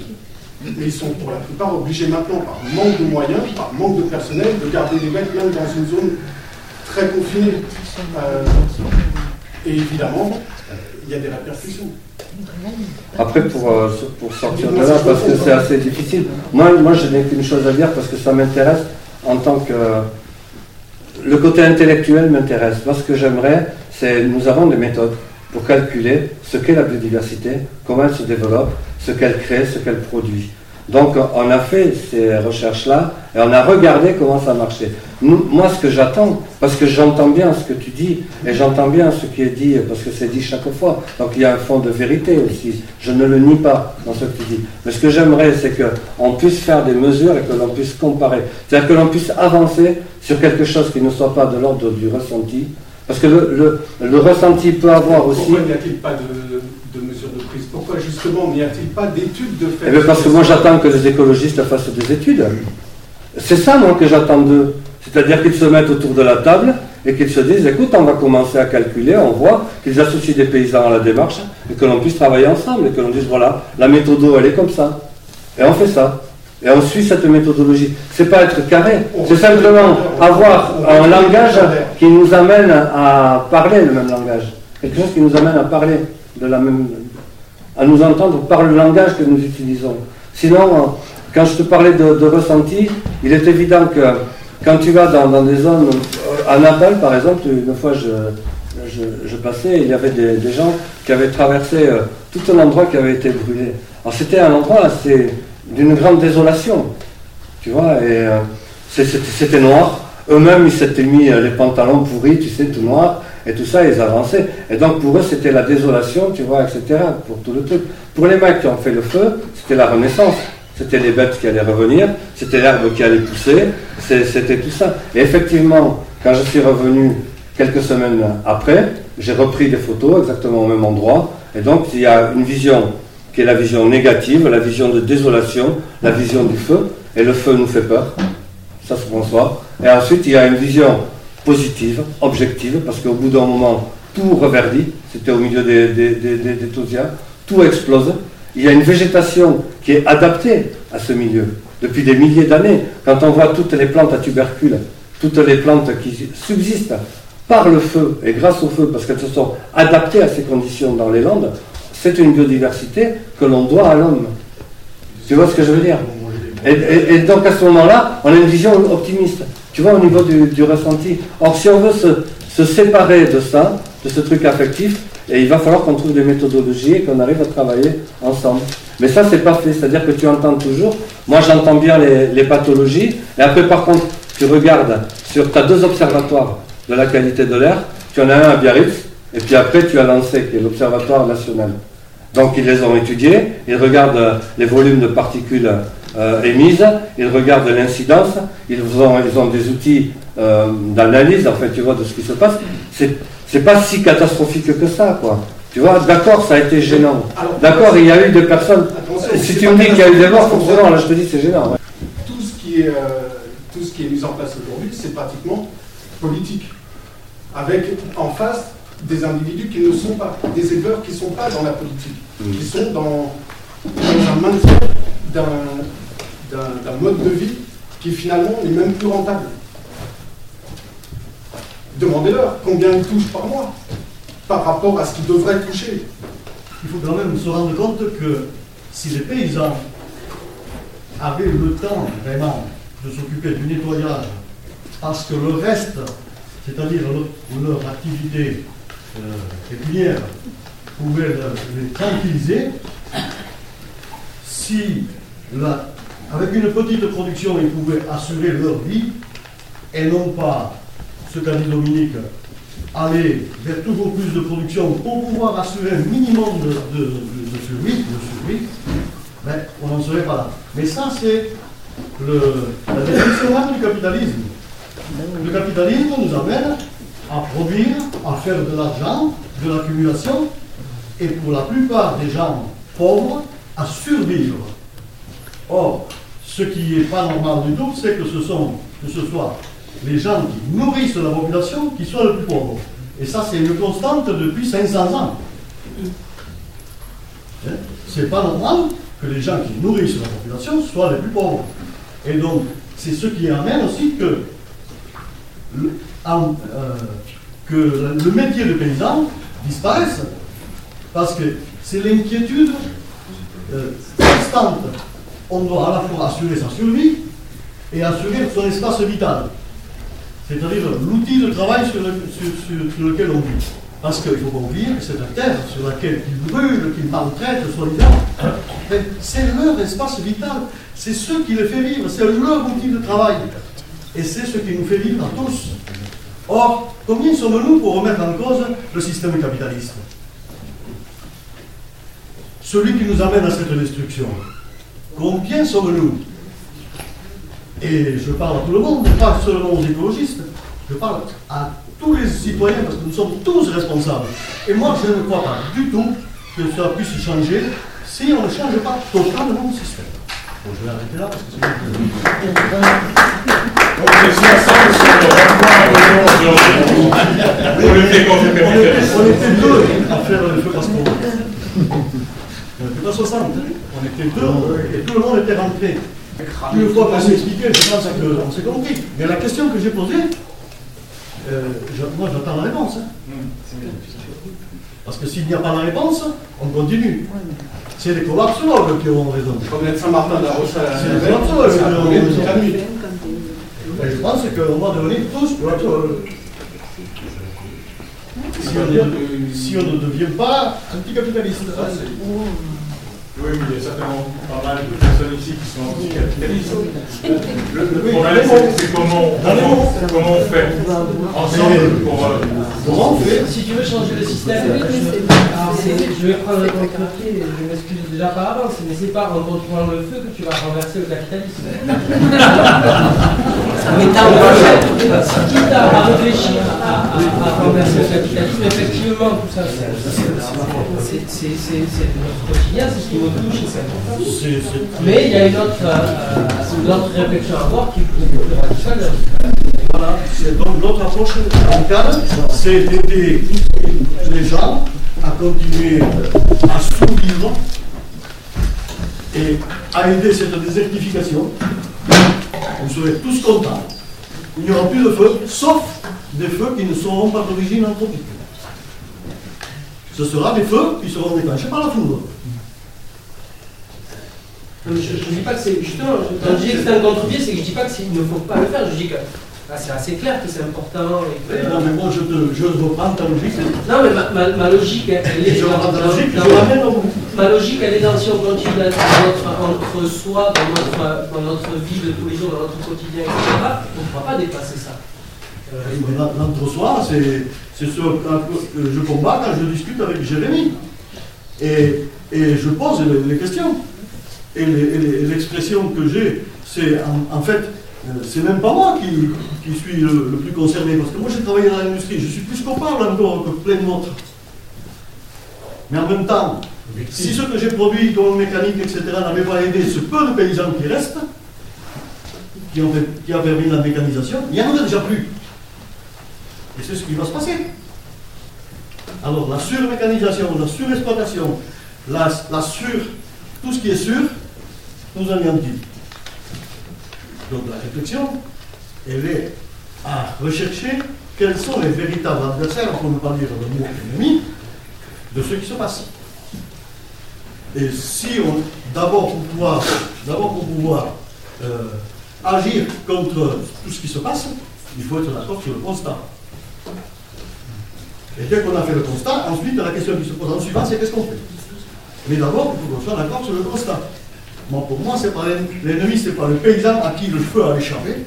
mais ils sont pour la plupart obligés maintenant, par manque de moyens, par manque de personnel, de garder les bêtes même dans une zone très confinée. et évidemment, il y a des répercussions. Après, pour, euh, pour sortir de là, parce que c'est assez difficile, moi, moi je n'ai qu'une chose à dire parce que ça m'intéresse en tant que. Le côté intellectuel m'intéresse. Moi, ce que j'aimerais, c'est. Nous avons des méthodes pour calculer ce qu'est la biodiversité, comment elle se développe, ce qu'elle crée, ce qu'elle produit. Donc on a fait ces recherches-là et on a regardé comment ça marchait. moi, ce que j'attends, parce que j'entends bien ce que tu dis et j'entends bien ce qui est dit, parce que c'est dit chaque fois. Donc il y a un fond de vérité aussi. Je ne le nie pas dans ce que tu dis. Mais ce que j'aimerais, c'est qu'on puisse faire des mesures et que l'on puisse comparer. C'est-à-dire que l'on puisse avancer sur quelque chose qui ne soit pas de l'ordre du ressenti. Parce que le, ressenti peut avoir aussi... N'y a-t-il pas de mesures de prise. Pourquoi justement n'y a-t-il pas d'études de fait eh Parce que moi j'attends que les écologistes fassent des études. C'est ça moi que j'attends d'eux. C'est-à-dire qu'ils se mettent autour de la table et qu'ils se disent, écoute, on va commencer à calculer, on voit qu'ils associent des paysans à la démarche et que l'on puisse travailler ensemble et que l'on dise, voilà, la méthode, elle est comme ça. Et on fait ça. Et on suit cette méthodologie. C'est pas être carré, c'est simplement avoir un langage qui nous amène à parler le même langage. Quelque chose qui nous amène à parler de la même, à nous entendre par le langage que nous utilisons. Sinon, quand je te parlais de, ressenti, il est évident que quand tu vas dans, des zones, à Naples par exemple, une fois je, je, passais, il y avait des, gens qui avaient traversé euh, tout un endroit qui avait été brûlé. Alors c'était un endroit assez d'une grande désolation, tu vois, et euh, c'était noir. Eux-mêmes, ils s'étaient mis euh, les pantalons pourris, tu sais, tout noir et tout ça, ils avançaient. Et donc pour eux, c'était la désolation, tu vois, etc., pour tout le truc. Pour les mecs qui ont fait le feu, c'était la renaissance. C'était les bêtes qui allaient revenir, c'était l'herbe qui allait pousser, c'était tout ça. Et effectivement, quand je suis revenu quelques semaines après, j'ai repris des photos exactement au même endroit. Et donc il y a une vision qui est la vision négative, la vision de désolation, la vision du feu. Et le feu nous fait peur. Ça, c'est bonsoir. Et ensuite, il y a une vision positive, objective, parce qu'au bout d'un moment, tout reverdit, c'était au milieu des, des, des, tout explose. Il y a une végétation qui est adaptée à ce milieu depuis des milliers d'années. Quand on voit toutes les plantes à tubercules, toutes les plantes qui subsistent par le feu et grâce au feu, parce qu'elles se sont adaptées à ces conditions dans les Landes, c'est une biodiversité que l'on doit à l'homme. Tu vois ce que je veux dire? Et, donc à ce moment-là, on a une vision optimiste. Tu vois, au niveau du, ressenti. Or, si on veut se, séparer de ça, de ce truc affectif, et il va falloir qu'on trouve des méthodologies et qu'on arrive à travailler ensemble. Mais ça, c'est pas fait. C'est-à-dire que tu entends toujours. Moi, j'entends bien les, pathologies. Et après, par contre, tu regardes sur. Tu as deux observatoires de la qualité de l'air. Tu en as un à Biarritz. Et puis après, tu as lancé, qui est l'Observatoire national. Donc, ils les ont étudiés. Ils regardent les volumes de particules euh, émises. Ils regardent l'incidence. Ils ont, ils ont des outils euh, d'analyse, en fait, tu vois, de ce qui se passe. C'est pas si catastrophique que ça, quoi. Tu vois, d'accord, ça a été gênant. D'accord, il y a eu des personnes. si tu me dis qu'il y a eu des morts, forcément, là je te dis c'est gênant. Tout, ce qui est, euh, tout ce qui est mis en place aujourd'hui, c'est pratiquement politique. Avec en face des individus qui ne sont pas, des éleveurs qui ne sont pas dans la politique, mm. qui sont dans, un maintien d'un mode de vie qui finalement n'est même plus rentable. Demandez-leur combien ils touchent par mois par rapport à ce qu'ils devraient toucher. Il faut quand même se rendre compte que si les paysans avaient le temps vraiment de s'occuper du nettoyage, parce que le reste, c'est-à-dire leur, activité euh, pouvait les tranquilliser, si avec une petite production ils pouvaient assurer leur vie et non pas ce qu'a dit Dominique, aller vers toujours plus de production pour pouvoir assurer un minimum de, de, de, survie, ben, on n'en serait pas là. Mais ça, c'est la définition du capitalisme. Le capitalisme nous amène à produire, à faire de l'argent, de l'accumulation, et pour la plupart des gens pauvres, à survivre. Or, ce qui n'est pas normal du tout, c'est que ce sont, que ce soit les gens qui nourrissent la population qui soient les plus pauvres. Et ça, c'est une constante depuis 500 ans. Hein? C'est pas normal que les gens qui nourrissent la population soient les plus pauvres. Et donc, c'est ce qui amène aussi que le, euh, que le métier de paysan disparaisse. Parce que c'est l'inquiétude euh, constante. On doit à la fois assurer sa survie et assurer son espace vital c'est-à-dire l'outil de travail sur, lequel on vit. Parce qu'il faut oublier que c'est la terre sur laquelle ils brûlent, qu'ils maltraitent, soi-disant, c'est leur espace vital, c'est ce qui les fait vivre, c'est leur outil de travail. Et c'est ce qui nous fait vivre à tous. Or, combien sommes-nous pour remettre en cause le système capitaliste? Celui qui nous amène à cette destruction. Combien sommes-nous et je parle à tout le monde, pas seulement aux écologistes, je parle à tous les citoyens parce que nous sommes tous responsables. Et moi, je ne crois pas du tout que ça puisse changer si on ne change pas totalement le système. Bon, je vais arrêter là parce que c'est on était deux à faire le feu passe On n'était pas 60, on était deux et tout le monde était rentré. Une fois qu'on s'est expliqué, je pense qu'on s'est compris. Mais la question que j'ai posée, euh, moi j'attends la réponse. Hein. Parce que s'il n'y a pas la réponse, on continue. C'est les collapsologues qui auront raison. Comme Saint-Martin la C'est les collapsologues qui auront raison. je pense qu'on va devenir tous collapsologues. Si on, ne devient pas anticapitalistes. Oui, mais il y a certainement pas mal de personnes ici qui sont anticapitalistes. Le, le problème, c'est comment, comment, comment on fait ensemble pour. Euh, comment on fait Si tu veux changer le système, je vais prendre le contre-pied, je m'excuse déjà par avance, mais c'est pas en contrôlant le feu que tu vas renverser le capitalisme. Si quitte à réfléchir à, renverser le capitalisme, effectivement, tout ça, c'est notre quotidien, c'est ce qui nous touche. Mais il y a une autre, euh, une autre réflexion à avoir qui est plus radicale. Voilà, c'est donc l'autre approche radicale, c'est d'aider les gens à continuer à survivre et à aider cette désertification. On serait tous contents. Il n'y aura plus de feux, sauf des feux qui ne seront pas d'origine anthropique. ce sera des feux qui seront déclenchés par la foudre. Je ne dis pas que c'est. Justement, quand je dis que c'est un contre-pied, c'est que je ne dis pas qu'il ne faut pas le faire. Je dis que ah, c'est assez clair que c'est important. Non, mais moi, je, te, je reprends ta logique. Non, mais ma, ma, logique, elle est. Je ta logique, dans, ma logique, elle est dans si on continue notre, entre soi, dans notre, dans notre vie de tous les jours, dans notre quotidien, etc., on ne pourra pas dépasser ça. Euh, L'entre-soi, c'est ce que je combats quand je discute avec Jérémy. Et, et je pose les, questions. Et l'expression que j'ai, c'est en fait euh, c'est même pas moi qui, suis le, plus concerné, parce que moi j'ai travaillé dans l'industrie, je suis plus coupable encore que plein d'autres. Mais en même temps, si ce que j'ai produit comme mécanique, etc., n'avait pas aidé ce peu de paysans qui restent, qui, ont qui a permis la mécanisation, il n'y en aurait déjà plus. Et c'est ce qui va se passer. Alors la surmécanisation, la surexploitation, la, la sur, tout ce qui est sûr, nous anéantit. Donc la réflexion, elle est à rechercher quels sont les véritables adversaires, pour ne pas dire le mot ennemi, de ce qui se passe. Et si on, d'abord pour pouvoir, d'abord pour pouvoir euh, agir contre tout ce qui se passe, il faut être d'accord sur le constat. Et dès qu'on a fait le constat, ensuite la question qui se pose en suivant, c'est qu'est-ce qu'on fait? Mais d'abord, il faut qu'on soit d'accord sur le constat pour moi, c'est pas l'ennemi, c'est pas le paysan à qui le feu a échappé.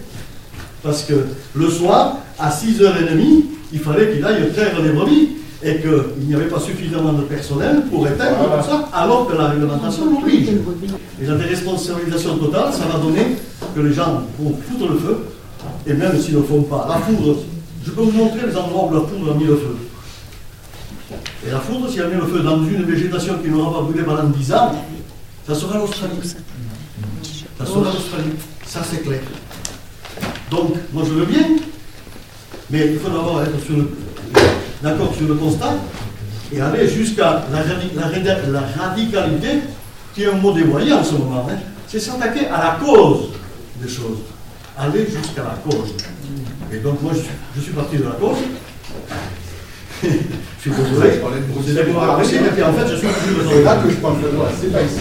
Parce que le soir, à 6h30, il fallait qu'il aille traire les brebis et qu'il n'y avait pas suffisamment de personnel pour éteindre tout ça, alors que la réglementation l'oblige. Et la déresponsabilisation totale, ça va donner que les gens vont foutre le feu, et même s'ils ne le font pas, la foudre, je peux vous montrer les endroits où la foudre a mis le feu. Et la foudre, si elle met le feu dans une végétation qui n'aura pas brûlé pendant 10 ans, ça sera l'Australie. Ça sera l'Australie. Ça, c'est clair. Donc, moi, je veux bien, mais il faut d'abord être d'accord sur le constat et aller jusqu'à la, radicalité, qui est un mot dévoyé en ce moment. Hein. C'est s'attaquer à la cause des choses. Aller jusqu'à la cause. Et donc, moi, je suis, parti de la cause. je suis désolé. C'est et puis en fait, je suis C'est là que je pense le doigt, c'est pas ici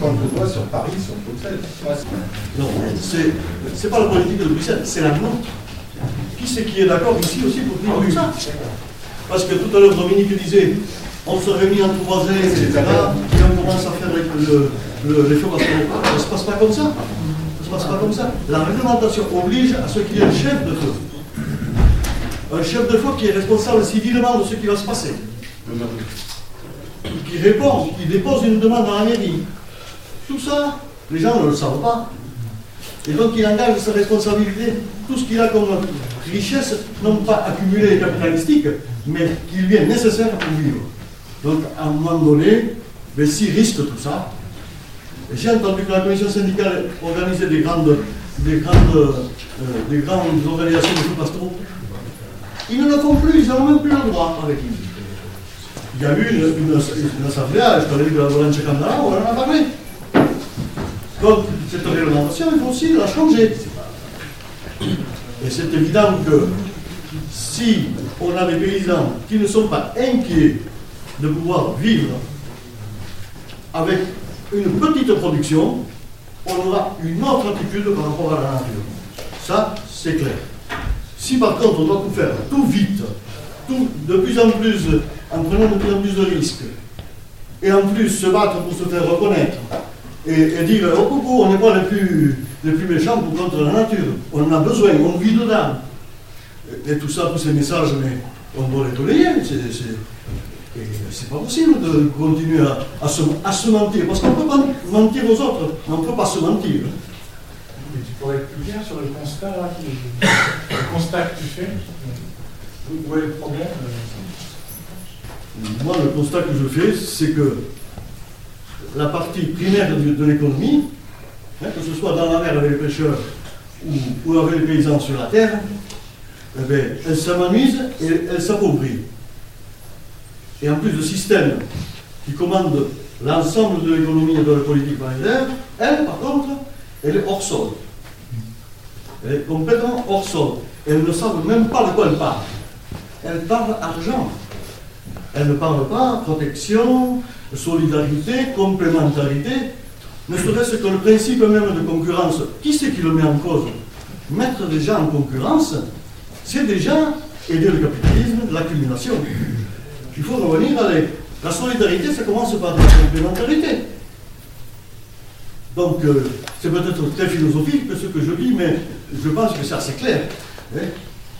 quand le doigt sur Paris, sur Bruxelles. Non, c'est pas la politique de Bruxelles, c'est la nôtre. Qui c'est qui est d'accord ici aussi pour dire ah ça Parce que tout à l'heure, Dominique disait on se réunit entre voisins, etc. Et on commence à faire les choses. Ça ne se passe pas comme ça. Ça ne se passe pas comme ça. La réglementation oblige à ce qu'il y ait un chef de feu. Un chef de feu qui est responsable civilement de ce qui va se passer. Qui répond, qui dépose une demande dans la mairie, tout ça, les gens ne le savent pas. Et donc il engage sa responsabilité. Tout ce qu'il a comme richesse, non pas accumulée et capitalistique, mais qui lui est nécessaire pour vivre. Donc à un moment donné, mais s'il risque tout ça, j'ai entendu que la commission syndicale organisait des grandes, des grandes, euh, des grandes organisations de pastoraux. Ils ne le font plus, ils n'ont même plus le droit avec lui. Il y a eu une, une, assemblée, je parlais de la Volante Candela, on en a parlé. Donc, cette réglementation, il faut aussi la changer. Et c'est évident que si on a des paysans qui ne sont pas inquiets de pouvoir vivre avec une petite production, on aura une autre attitude par rapport à la nature. Ça, c'est clair. Si par contre on doit tout faire tout vite, tout de plus en plus, en prenant de plus en plus de risques, et en plus se battre pour se faire reconnaître, et, dire oh coucou, on n'est pas les plus, les plus méchants pour contre la nature. On en a besoin, on vit dedans. Et, tout ça, tous ces messages, mais on doit les relayer. C'est pas possible de continuer à, se, à se, mentir, parce qu'on ne peut pas mentir aux autres, on ne peut pas se mentir. Mais tu pourrais être plus clair sur le constat, là, le constat que tu fais Où est le problème Moi, le constat que je fais, c'est que la partie primaire de, l'économie, hein, que ce soit dans la mer avec les pêcheurs ou, avec les paysans sur la terre, eh bien, elle s'amenuise et elle s'appauvrit. Et en plus, le système qui commande l'ensemble de l'économie et de la politique monétaire, elle, par contre, elle est hors sol. Elle est complètement hors sol. Elle ne savent même pas de quoi elle parle. Elle parle argent. Elle ne parle pas protection, solidarité, complémentarité, ne serait-ce que le principe même de concurrence. Qui c'est qui le met en cause? Mettre des gens en concurrence, c'est déjà aider le capitalisme, l'accumulation. Il faut revenir à la solidarité, ça commence par la complémentarité. Donc, euh, c'est peut-être très philosophique ce que je dis, mais je pense que c'est assez clair. Hein.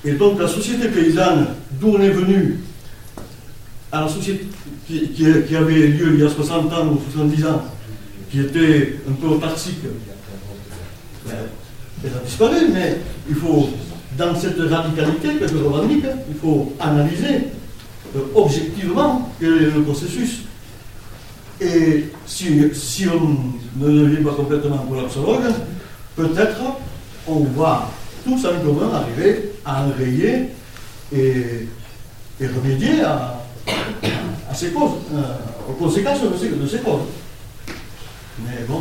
Et donc, la société paysanne, d'où on est venu, à la société qui, avait lieu il y a 60 ans ou 70 ans, qui était un peu autarcique, elle a disparu, mais il faut, dans cette radicalité que je revendique, il faut analyser euh, objectivement quel est le processus. Et si, on ne devient pas complètement collapsologue, peut-être on va tout simplement arriver à enrayer et, remédier à, ces causes, euh, aux conséquences de ces, de ces, causes. Mais bon,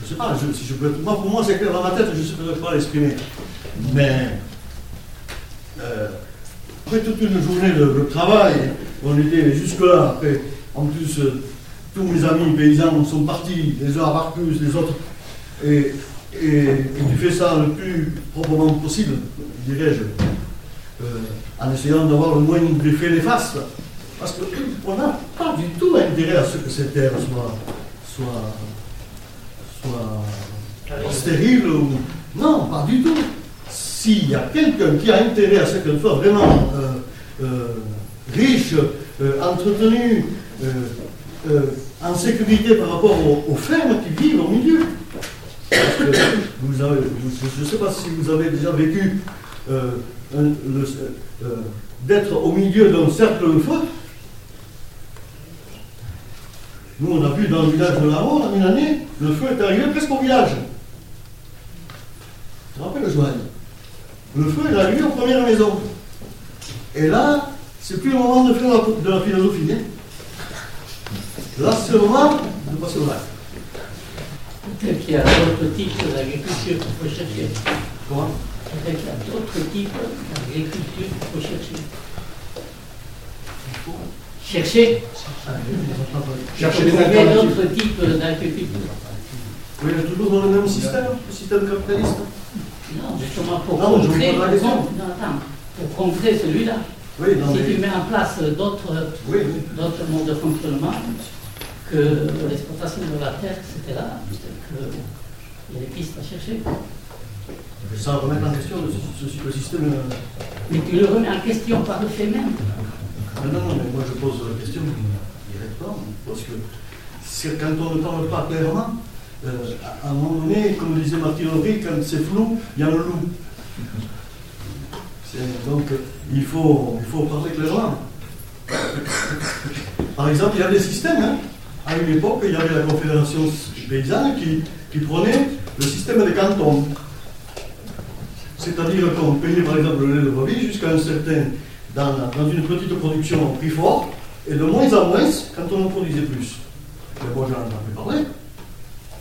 je ne sais pas, si je peux, moi, pour moi c'est clair dans ma tête, je ne sais pas l'exprimer. Mais euh, après toute une journée de, travail, on était jusque-là, après, en plus, euh, tous mes amis paysans sont partis, les uns à Marcus, les autres, et, tu fais ça le plus proprement possible, dirais-je, en essayant d'avoir le moins d'effets néfastes. Parce qu'on n'a pas du tout intérêt à ce que cette terre soit, soit, soit stérile ou. Non, pas du tout. S'il y a quelqu'un qui a intérêt à ce qu'elle soit vraiment euh, euh, riche, entretenue, en sécurité par rapport aux, fermes qui vivent au milieu. vous avez, je ne sais pas si vous avez déjà vécu euh, euh, d'être au milieu d'un cercle de feu. Nous, on a vu dans le village de la Mort, une année, le feu est arrivé presque au village. Tu te rappelles, Joël Le feu est arrivé aux premières maisons. Et là, c'est plus le moment de faire de la philosophie. Hein. Là, c'est le moment de passer au lac. Peut-être qu'il y a d'autres types d'agriculture qu'il faut chercher. Comment Peut-être qu'il y a d'autres types d'agriculture qu'il faut chercher. Chercher Chercher des alternatives. d'autres types d'agriculture. Oui, il toujours dans le même système, le système capitaliste. Non, justement pour non, contrer, non, attends, pour contrer celui-là. Oui, si tu mets en place d'autres oui, oui. modes de fonctionnement, que l'exploitation de la terre, c'était là, qu'il y a des pistes à chercher. Ça remettre en question le, système. Euh, mais tu le remets en question par le fait même. Non, non, mais moi je pose la question directement, parce que quand on ne parle pas clairement, euh, à un moment donné, comme disait Martin Aubry, quand c'est flou, il y a le loup. Donc il faut, il faut parler clairement. Par exemple, il y a des systèmes. Hein à une époque, il y avait la Confédération paysanne qui, qui prenait le système des cantons. C'est-à-dire qu'on payait par exemple le lait de brebis jusqu'à un certain, dans, une petite production au prix fort, et de moins en moins quand on en produisait plus. Mais moi j'en ai parler.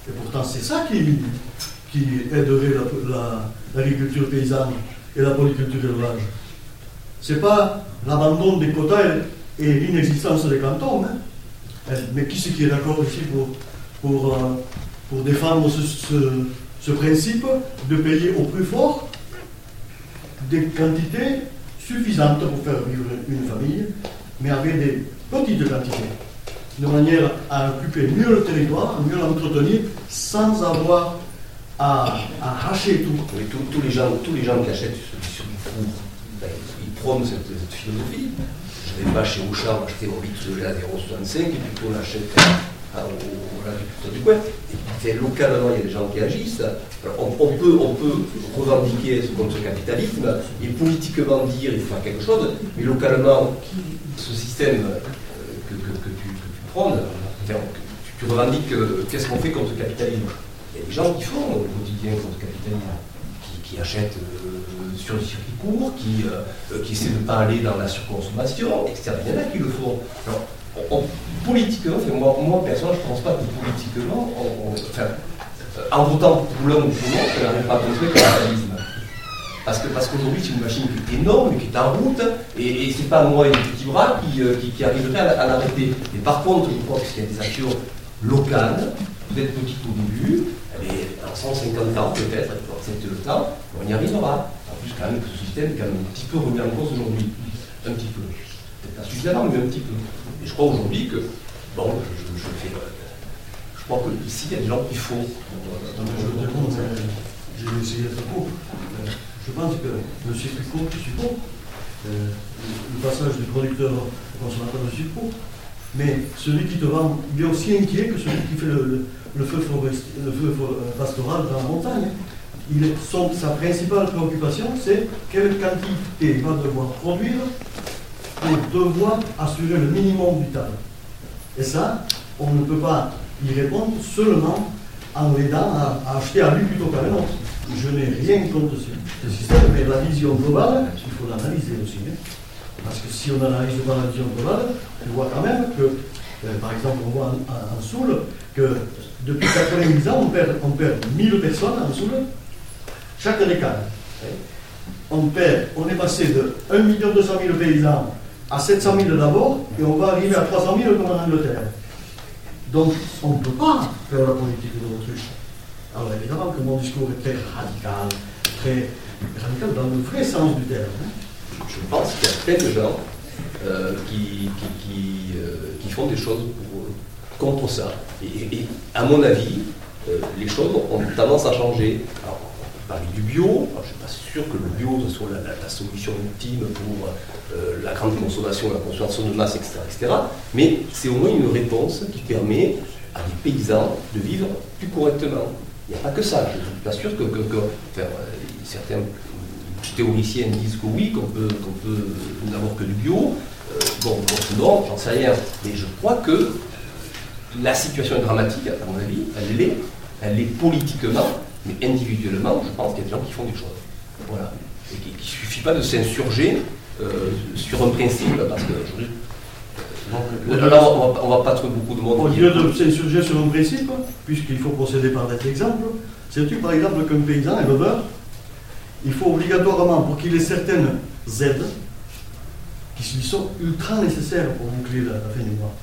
Et pourtant c'est ça qui, qui aiderait l'agriculture paysanne et la polyculture élevage. Ce n'est pas l'abandon des quotas et l'inexistence des cantons. Hein. Mais qui c'est qui est d'accord ici pour, euh, défendre ce, ce, principe de payer au plus fort des quantités suffisantes pour faire vivre une famille, mais avec des petites quantités, de manière à occuper mieux le territoire, mieux l'entretenir, sans avoir à, à tout. Tous les gens, tous les gens qui achètent sur du four, ben, ils prônent cette, philosophie je vais pas chez Auchan acheter mon litre de lait à 0,65 et puis on l'agriculteur du coin. Localement, il y a des gens qui agissent. on, peut, on peut revendiquer ce contre-capitalisme et politiquement dire qu'il faut faire quelque chose, mais localement, ce système euh, que, tu, prends, tu, revendiques euh, qu'est-ce qu'on fait contre le capitalisme? Il y a des gens qui font au quotidien contre le capitalisme, qui, achètent. Euh, sur le circuit court, qui, essaient de ne pas aller dans la surconsommation, etc. Il y en a qui le font. Politiquement, moi, personnellement, je ne pense pas que politiquement, euh, en votant pour l'un ou pour l'autre, on n'arrive pas à construire le capitalisme. Parce qu'aujourd'hui, c'est une machine qui est énorme, qui est en route, et, et c'est pas moi et mes petits bras qui, euh, qui, arriveraient à, l'arrêter. Et par contre, je crois qu'il y a des actions locales, peut-être petites au début, mais en 150 ans peut-être, accepter le temps, on y arrivera. En plus, quand même, ce système est quand même un petit peu remis en cause aujourd'hui. Un petit peu. Peut-être pas suffisamment, mais un petit peu. Et je crois aujourd'hui que, bon, je, je, fais. Euh, je crois qu'ici, il y a des gens qui font. J'ai essayé d'être court. Je pense que circuit court je suis pour. le passage du producteur au consommateur, je suis pour. Mais celui qui te vend, il est aussi inquiet que celui qui fait le, feu, le feu pastoral dans la montagne. Il sa principale préoccupation, c'est quelle quantité il va devoir produire pour devoir assurer le minimum vital. Et ça, on ne peut pas y répondre seulement en l'aidant à, acheter à lui plutôt qu'à un autre. Je n'ai rien contre ce, système, mais la vision globale, il faut l'analyser aussi. Hein. Parce que si on n'analyse pas la vision globale, on voit quand même que, euh, par exemple, on voit en, Soule que depuis 90 ans, on perd, on perd 1000 personnes en Soule chaque décade. On perd, on est passé de 1 200 000 paysans à 700 000 d'abord, et on va arriver à 300 000 comme en Angleterre. Donc, on ne peut pas faire la politique de l'autruche. Alors, évidemment que mon discours est très radical, très radical dans le vrai sens du terme. Hein. Je pense qu'il y a plein de gens euh, qui, euh, qui, font des choses contre ça. Et, à mon avis, euh, les choses ont tendance à changer. Du bio. je ne suis pas sûr que le bio soit la, solution ultime pour euh, la grande consommation, la consommation de masse, etc. etc. mais c'est au moins une réponse qui permet à des paysans de vivre plus correctement. Il n'y a pas que ça. Je ne suis pas sûr que, euh, certains théoriciens disent que oui, qu'on peut, peut n'avoir que du bio. Euh, bon, non, j'en sais rien. Mais je crois que la situation est dramatique, à mon avis. Elle l'est. Elle est politiquement. Mais individuellement, je pense qu'il y a des gens qui font des choses. Voilà. Et qu'il ne suffit pas de s'insurger euh, sur un principe, parce que euh, là, on ne va, pas trouver beaucoup de monde. Au lieu de s'insurger sur un principe, puisqu'il faut procéder par des exemples, sais-tu par exemple qu'un paysan, un éleveur, il faut obligatoirement, pour qu'il ait certaines aides, qui lui sont ultra nécessaires pour boucler la, fin du mois,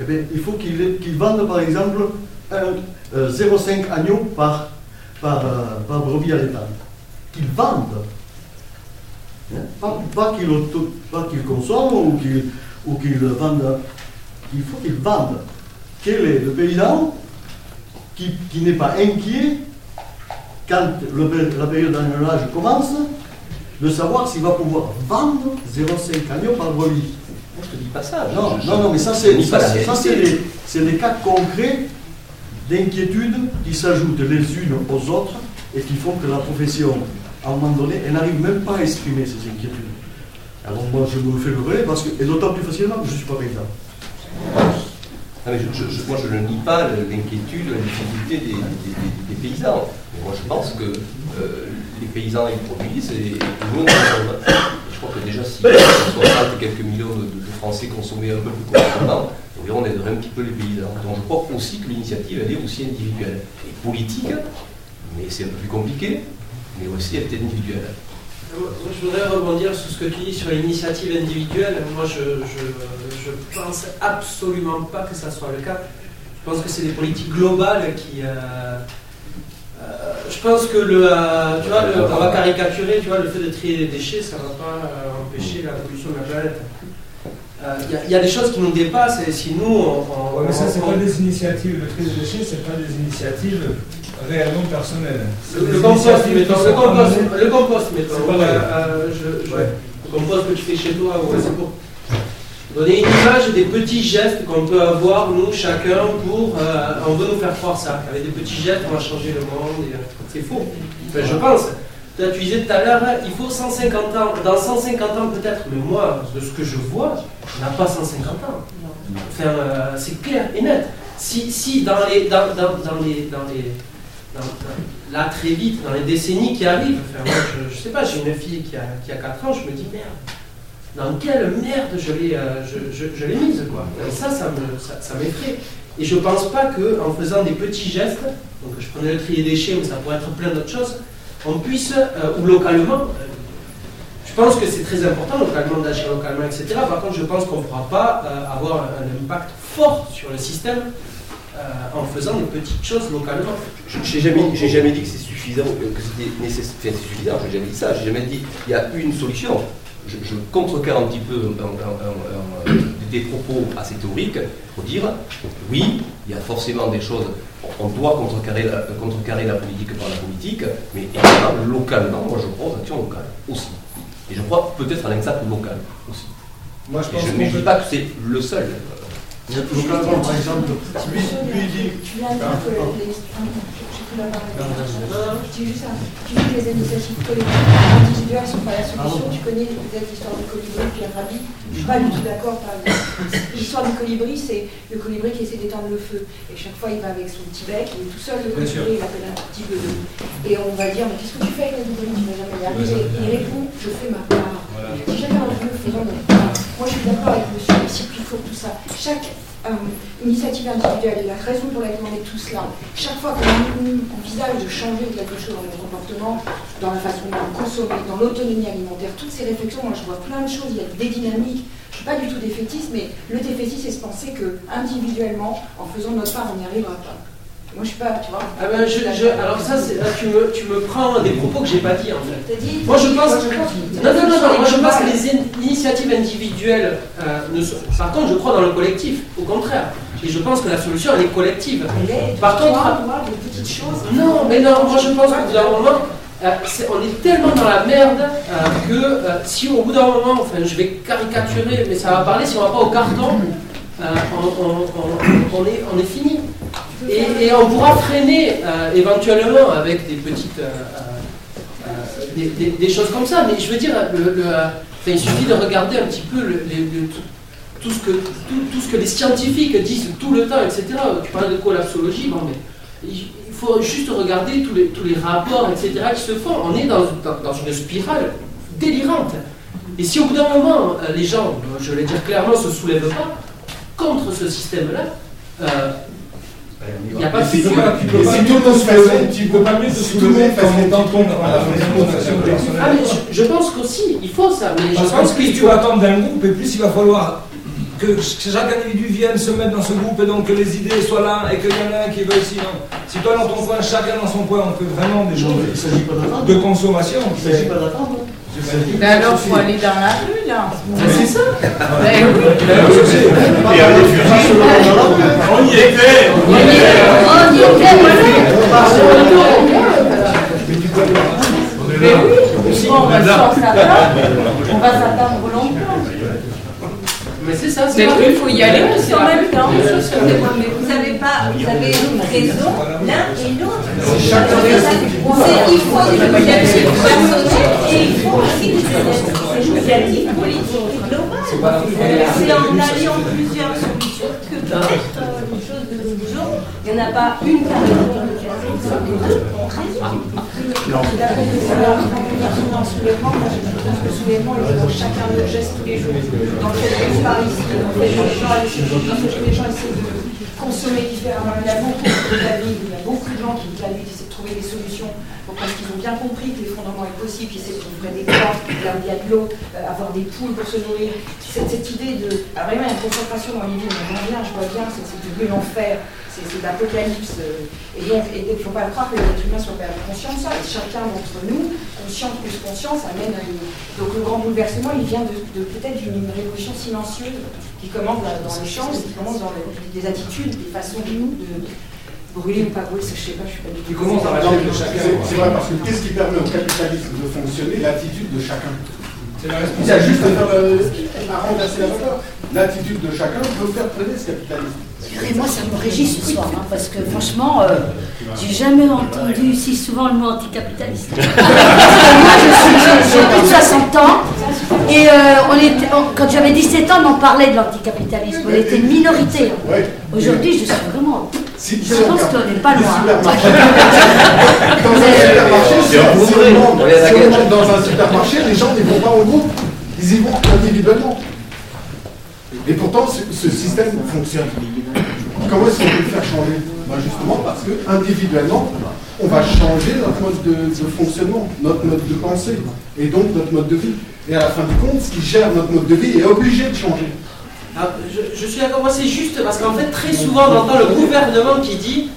eh bien, il faut qu'il vende par exemple 0,5 euh, agneaux par par, euh, par brebis l'état. Qu'ils vendent. Hein? Pas, pas qu'ils consomment ou qu'ils qu'ils vendent. Il faut qu'ils vendent. Quel est le paysan qui, qui n'est pas inquiet quand le, la période d'annulage commence de savoir s'il va pouvoir vendre 0,5 agneaux par brebis? Je ne te dis pas ça. Non, non, non, mais ça, c'est des, des cas concrets d'inquiétudes qui s'ajoutent les unes aux autres et qui font que la profession, à un moment donné, elle n'arrive même pas à exprimer ces inquiétudes. Alors moi, je me fais le relais, parce que, et d'autant plus facilement que je ne suis pas paysan. Ah, moi, je ne nie pas l'inquiétude, la difficulté des, paysans. moi, je pense que euh, les paysans, ils produisent et, nous, je crois que déjà, si 60 et quelques millions de, Français consommaient un peu plus correctement, on aiderait un petit peu les paysans. Donc je crois aussi que l'initiative, elle est aussi individuelle et politique, mais c'est un peu plus compliqué, mais aussi elle est individuelle. je voudrais rebondir sur ce que tu dis sur l'initiative individuelle. Moi, je, je, pense absolument pas que ça soit le cas. Je pense que c'est des politiques globales qui. Euh, euh, je pense que le, euh, tu vois, on va caricaturer, tu vois, le fait de trier les déchets, ça ne va pas empêcher la pollution de la planète. Il euh, y, a des choses qui nous dépassent et si nous. On, mais ça, c'est pas des initiatives. Le tri des déchets, c'est pas des initiatives réellement personnelles. Le, compost, mettons. Le compost, le compost, mettons. Euh, euh, je, Le compost que tu fais chez toi, c'est pour donner une image des petits gestes qu'on peut avoir, nous, chacun, pour. on veut nous faire croire ça. Avec des petits gestes, on va changer le monde. C'est faux. Enfin, je pense tu disais tout à l'heure, il faut 150 ans. Dans 150 ans, peut-être, mais moi, de ce que je vois, on n'a pas 150 ans. Enfin, euh, c'est clair et net. Si, si dans les. Dans, dans, les, dans les là, très vite, dans les décennies qui arrivent, enfin, je, ne sais pas, j'ai une fille qui a, qui a 4 ans, je me dis, merde, dans quelle merde je l'ai euh, je, je, mise, quoi. Et ça, ça m'effraie. Ça, et je pense pas qu'en faisant des petits gestes, donc je prenais le tri des déchets, mais ça pourrait être plein d'autres choses, on puisse, ou localement, je pense que c'est très important localement d'agir localement, etc. Par contre, je pense qu'on ne pourra pas avoir un impact fort sur le système en faisant des petites choses localement. Je n'ai jamais, jamais dit que c'est suffisant, que c'était nécessaire, enfin, suffisant, j'ai jamais dit ça, j'ai jamais dit il y a une solution. Je, je contrecarre un petit peu des propos assez théoriques pour dire oui, il y a forcément des choses, on doit contrecarrer la, contrecarrer la politique par la politique, mais évidemment, localement, moi je crois aux actions locales aussi. Et je crois peut-être à l'impact local aussi. Moi, je, pense je ne dis pas que c'est le seul. Localement, par exemple, lui, lui dit. Tu dis les initiatives collectives individuelles ne sont pas la solution. Tu connais peut-être l'histoire du colibri, Pierre Rabhi. Je ne suis pas du tout d'accord. L'histoire du colibri, c'est le colibri qui essaie d'éteindre le feu. Et chaque fois, il va avec son petit bec, il est tout seul, le colibri, il appelle un petit peu de. Et on va dire Mais qu'est-ce que tu fais avec le colibri? Tu ne vas jamais y arriver. Il répond Je fais ma part. Si jamais on veut, faisons notre. Moi, je suis d'accord avec monsieur il faut tout ça. Chaque euh, initiative individuelle, et la raison pour laquelle on est tous là, chaque fois qu'on envisage de changer quelque chose dans notre comportement, dans la façon dont on consomme, dans l'autonomie alimentaire, toutes ces réflexions, moi je vois plein de choses, il y a des dynamiques. Je ne suis pas du tout défaitiste, mais le défaitiste, c'est se penser que individuellement, en faisant notre part, on n'y arrivera pas. Moi, je suis pas, tu vois. Ah ben, alors ça, c'est, tu me, tu me prends des propos que j'ai pas dit en fait. moi, je pense. non, non, non, non, moi, je pense que les initiatives individuelles euh, ne sont. Par contre, je crois dans le collectif. Au contraire. Et je pense que la solution, elle est collective. Par contre, des petites choses. Non, mais non, moi, je pense qu'au bout d'un moment. Euh, on est tellement dans la merde euh, que si au bout d'un moment, enfin je vais caricaturer, mais ça va parler, si on va pas au carton, on, est, on est fini. Et, on pourra freiner euh, éventuellement avec des petites. Euh, euh, des, choses comme ça. Mais je veux dire, il suffit de regarder un petit peu tout, ce que, tout, ce que les scientifiques disent tout le temps, etc. Tu parles de collapsologie, bon, mais il faut juste regarder tous les, tous les rapports, etc., qui se font. On est dans, dans, une spirale délirante. Et si au bout d'un moment, les gens, je vais dire clairement, ne se soulèvent pas contre ce système-là, il n'y a pas de futur. Tu peux pas tu peux pas mieux te soulever comme étant contre la Ah, mais je pense qu'aussi, il faut ça. Mais je pense que plus tu vas attendre d'un groupe, et plus il va falloir que chaque individu vienne se mettre dans ce groupe et donc que les idées soient là et qu'il y en a un qui veuille sinon. Si toi dans ton coin, chacun dans son coin, on fait vraiment des choses de consommation. Il ne s'agit pas d'attendre. Ben alors, il faut aller dans la rue, là. C'est ça. Ben oui. On y était. On y était, on y était, Mais oui, on va s'attendre longtemps. Mais c'est ça, c'est il faut y aller aussi en même temps. Vous pas, vous avez raison l'un et l'autre. Il faut des initiatives personnelles et il faut aussi des initiatives politiques et globales. C'est en alliant plusieurs solutions que peut-être euh, une chose de toujours. Il n'y en a pas une qui raison. D'après le soulèvement, le soulèvement dans chacun de nos gestes tous les jours. Dans le fait qu'on parle ici, dans le les gens essaient de consommer différemment. Il y a beaucoup de il y a beaucoup de gens qui essaient de trouver des solutions parce qu'ils ont bien compris que l'effondrement est possible, qu'ils essaient de trouver des plans, là où il y a de l'eau, euh, avoir des poules pour se nourrir. Cette, idée de. Alors vraiment, il y a une concentration dans on voit bien, je vois bien, c'est devenu l'enfer c'est l'apocalypse. Euh, et donc, il ne faut pas croire que l'être humain soit pas conscient de ça. Et chacun d'entre nous, conscience plus conscience, amène à une... Donc le grand bouleversement, il vient de, peut-être d'une révolution silencieuse qui commence dans l'échange, qui commence dans des attitudes, des façons de nous de brûler ou pas brûler, je sais pas, je suis pas du tout. Qui commence à de chacun. C'est vrai, parce que qu'est-ce qui permet au capitalisme de fonctionner? L'attitude de chacun. C'est la responsabilité. Il y a juste à, à renverser la valeur. L'attitude de chacun peut faire traîner ce capitalisme moi, ça me régit ce soir, hein, parce que franchement, euh, j'ai jamais entendu si souvent le mot anticapitaliste. moi, j'ai plus de 60 ans, et euh, on était, quand j'avais 17 ans, on en parlait de l'anticapitalisme. On était une minorité. Hein. Aujourd'hui, je suis vraiment. je pense qu'on n'est pas loin. Dans un supermarché, les gens ne vont pas au groupe, ils y vont individuellement. Et pourtant, ce, système fonctionne. Comment est-ce qu'on peut le faire changer ben Justement parce que individuellement, on va changer notre mode de, fonctionnement, notre mode de pensée, et donc notre mode de vie. Et à la fin du compte, ce qui gère notre mode de vie est obligé de changer. Ah, je, je, suis d'accord, moi c'est juste parce qu'en fait très souvent on entend le gouvernement qui dit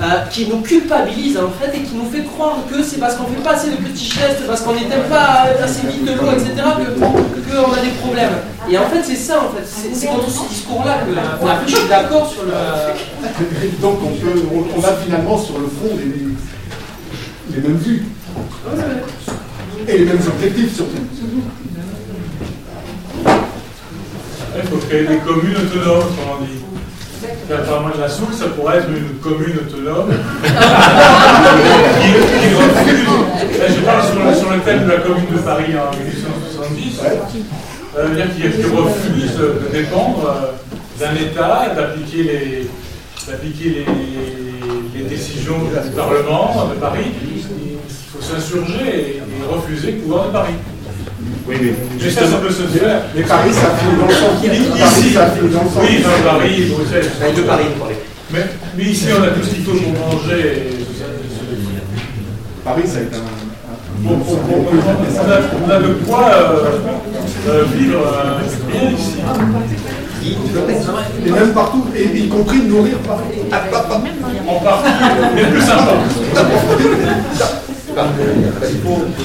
euh, qui nous culpabilise en fait et qui nous fait croire que c'est parce qu'on fait pas assez de petits gestes, parce qu'on n'était pas assez vite de l'eau, etc., que qu'on a des problèmes. Et en fait, c'est ça, en fait. C'est contre ce discours-là que après, je suis d'accord sur le. Donc, on, peut, on, a finalement sur le fond les, les mêmes vues. Et les mêmes objectifs, surtout. Il faut créer des communes autonomes, comme on dit. Apparemment, la Soule, ça pourrait être une commune autonome qui, refuse. Je parle sur le, thème de la commune de Paris en 1870. Ça veut dire qu'il refuse de dépendre euh, d'un État, d'appliquer les, les, les, décisions du Parlement de Paris. Il faut s'insurger et, refuser le pouvoir de Paris. Oui, mais ça, ça peut se faire. Mais Paris, ça finit dans le sens. Ici, ça finit dans le sens. Oui, dans Paris, Bruxelles. De Paris, mais, mais ici, on a tout ce qu'il faut pour manger. Paris, ça a été un. Bon, on, on, on, a, de quoi euh, euh, vivre euh, bien ici. Et même partout, et y compris nourrir partout. En partout, mais plus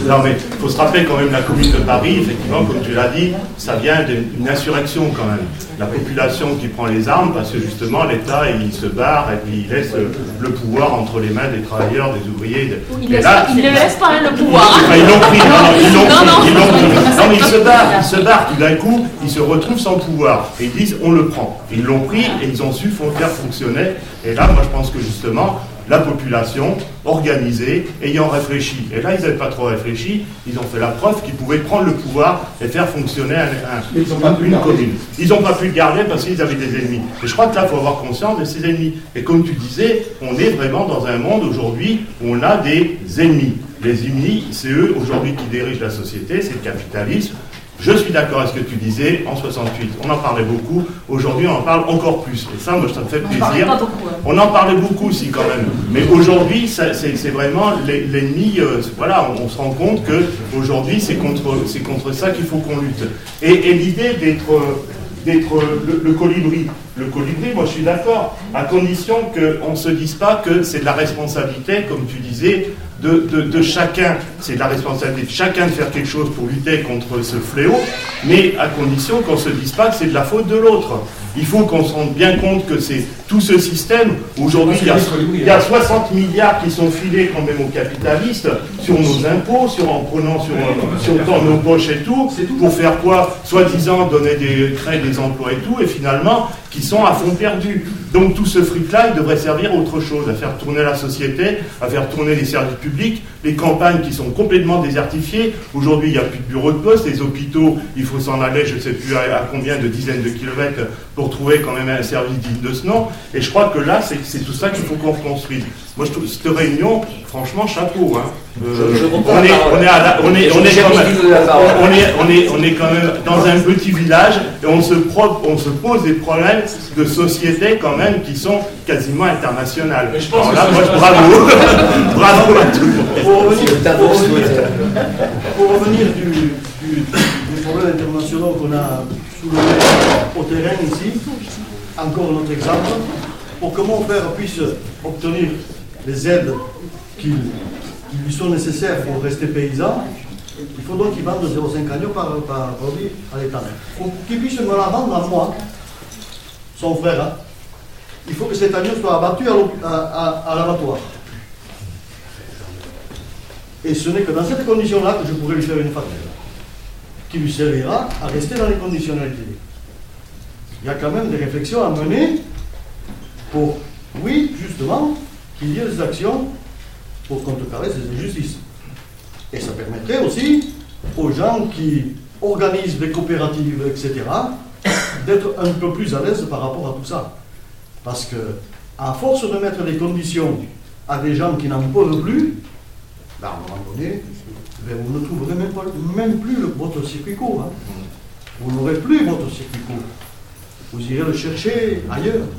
Non, mais il faut se rappeler quand même la commune de Paris, effectivement, comme tu l'as dit, ça vient d'une insurrection quand même. La population qui prend les armes parce que justement l'État il se barre et puis il laisse le, pouvoir entre les mains des travailleurs, des ouvriers. Il, ne laisse pas le pouvoir. ils l'ont pris, ils l'ont pris, Non, mais ils se barrent, ils se barrent, tout d'un coup, ils se retrouvent sans pouvoir et ils disent on le prend. Ils l'ont pris et ils ont su faire fonctionner. Et là, moi je pense que justement, la population organisée, ayant réfléchi. Et là, ils n'avaient pas trop réfléchi, ils ont fait la preuve qu'ils pouvaient prendre le pouvoir et faire fonctionner un, ils pas une commune. Ils n'ont pas pu le garder parce qu'ils avaient des ennemis. Et je crois que là, il faut avoir conscience de ces ennemis. Et comme tu disais, on est vraiment dans un monde aujourd'hui où on a des ennemis. Les ennemis, c'est eux aujourd'hui qui dirigent la société, c'est le capitalisme. Je suis d'accord avec ce que tu disais en 68. On en parlait beaucoup. Aujourd'hui, on en parle encore plus. Et ça, moi, ça me fait plaisir. Hein. On en parlait beaucoup aussi, quand même. Mais aujourd'hui, c'est vraiment l'ennemi. Euh, voilà, on, se rend compte que aujourd'hui, c'est contre, contre ça qu'il faut qu'on lutte. Et, l'idée d'être le, le, colibri. Le colibri, moi je suis d'accord, à condition qu'on ne se dise pas que c'est de la responsabilité, comme tu disais, de, chacun, c'est la responsabilité de chacun de faire quelque chose pour lutter contre ce fléau, mais à condition qu'on se dise pas que c'est de la faute de l'autre. Il faut qu'on se rende bien compte que c'est tout ce système. Aujourd'hui, il, y a 60 milliards qui sont filés quand même aux capitalistes sur nos impôts, sur, en prenant sur, sur nos poches et tout, pour faire quoi? Soi-disant donner des, créer des emplois et tout, et finalement, qui sont à fond perdu. Donc tout ce fric-là, il devrait servir à autre chose, à faire tourner la société, à faire tourner les services publics, les campagnes qui sont complètement désertifiées. Aujourd'hui, il n'y a plus de bureaux de poste, les hôpitaux, il faut s'en aller, je ne sais plus à, combien de dizaines de kilomètres pour trouver quand même un service digne de ce nom. Et je crois que là, c'est tout ça qu'il faut qu'on reconstruise. Moi, je trouve cette réunion, franchement, chapeau. Hein. on, est, on, est à on, est, on, est quand même, on, est, on, est, on est quand même dans un petit village et on se, on se pose des problèmes de société quand même qui sont quasiment internationales. Mais je pense là, moi, bravo, bravo à tout le monde. Pour revenir, du, du, du problème international qu'on a au terrain ici, encore un autre exemple, pour que mon père puisse obtenir les aides qui, lui sont nécessaires pour rester paysan, il faut donc qu'il vende 0,5 agneaux par, produit à l'État. Pour qu'il puisse me la vendre à moi, son frère, hein, il faut que cet agneau soit abattu à, l'abattoir. Et ce n'est que dans cette condition-là que je pourrais lui faire une facture, qui lui servira à rester dans les conditionnalités. Il y a quand même des réflexions à mener pour, oui, justement, qu'il y ait des actions pour contrecarrer ces injustices. Et ça permettrait aussi aux gens qui organisent des coopératives, etc., d'être un peu plus à l'aise par rapport à tout ça. Parce que, à force de mettre des conditions à des gens qui n'en peuvent plus, ben, à un moment donné, ben, vous ne trouverez même, plus votre circuit court. Hein. Vous n'aurez plus votre circuit court. Vous irez le chercher ailleurs.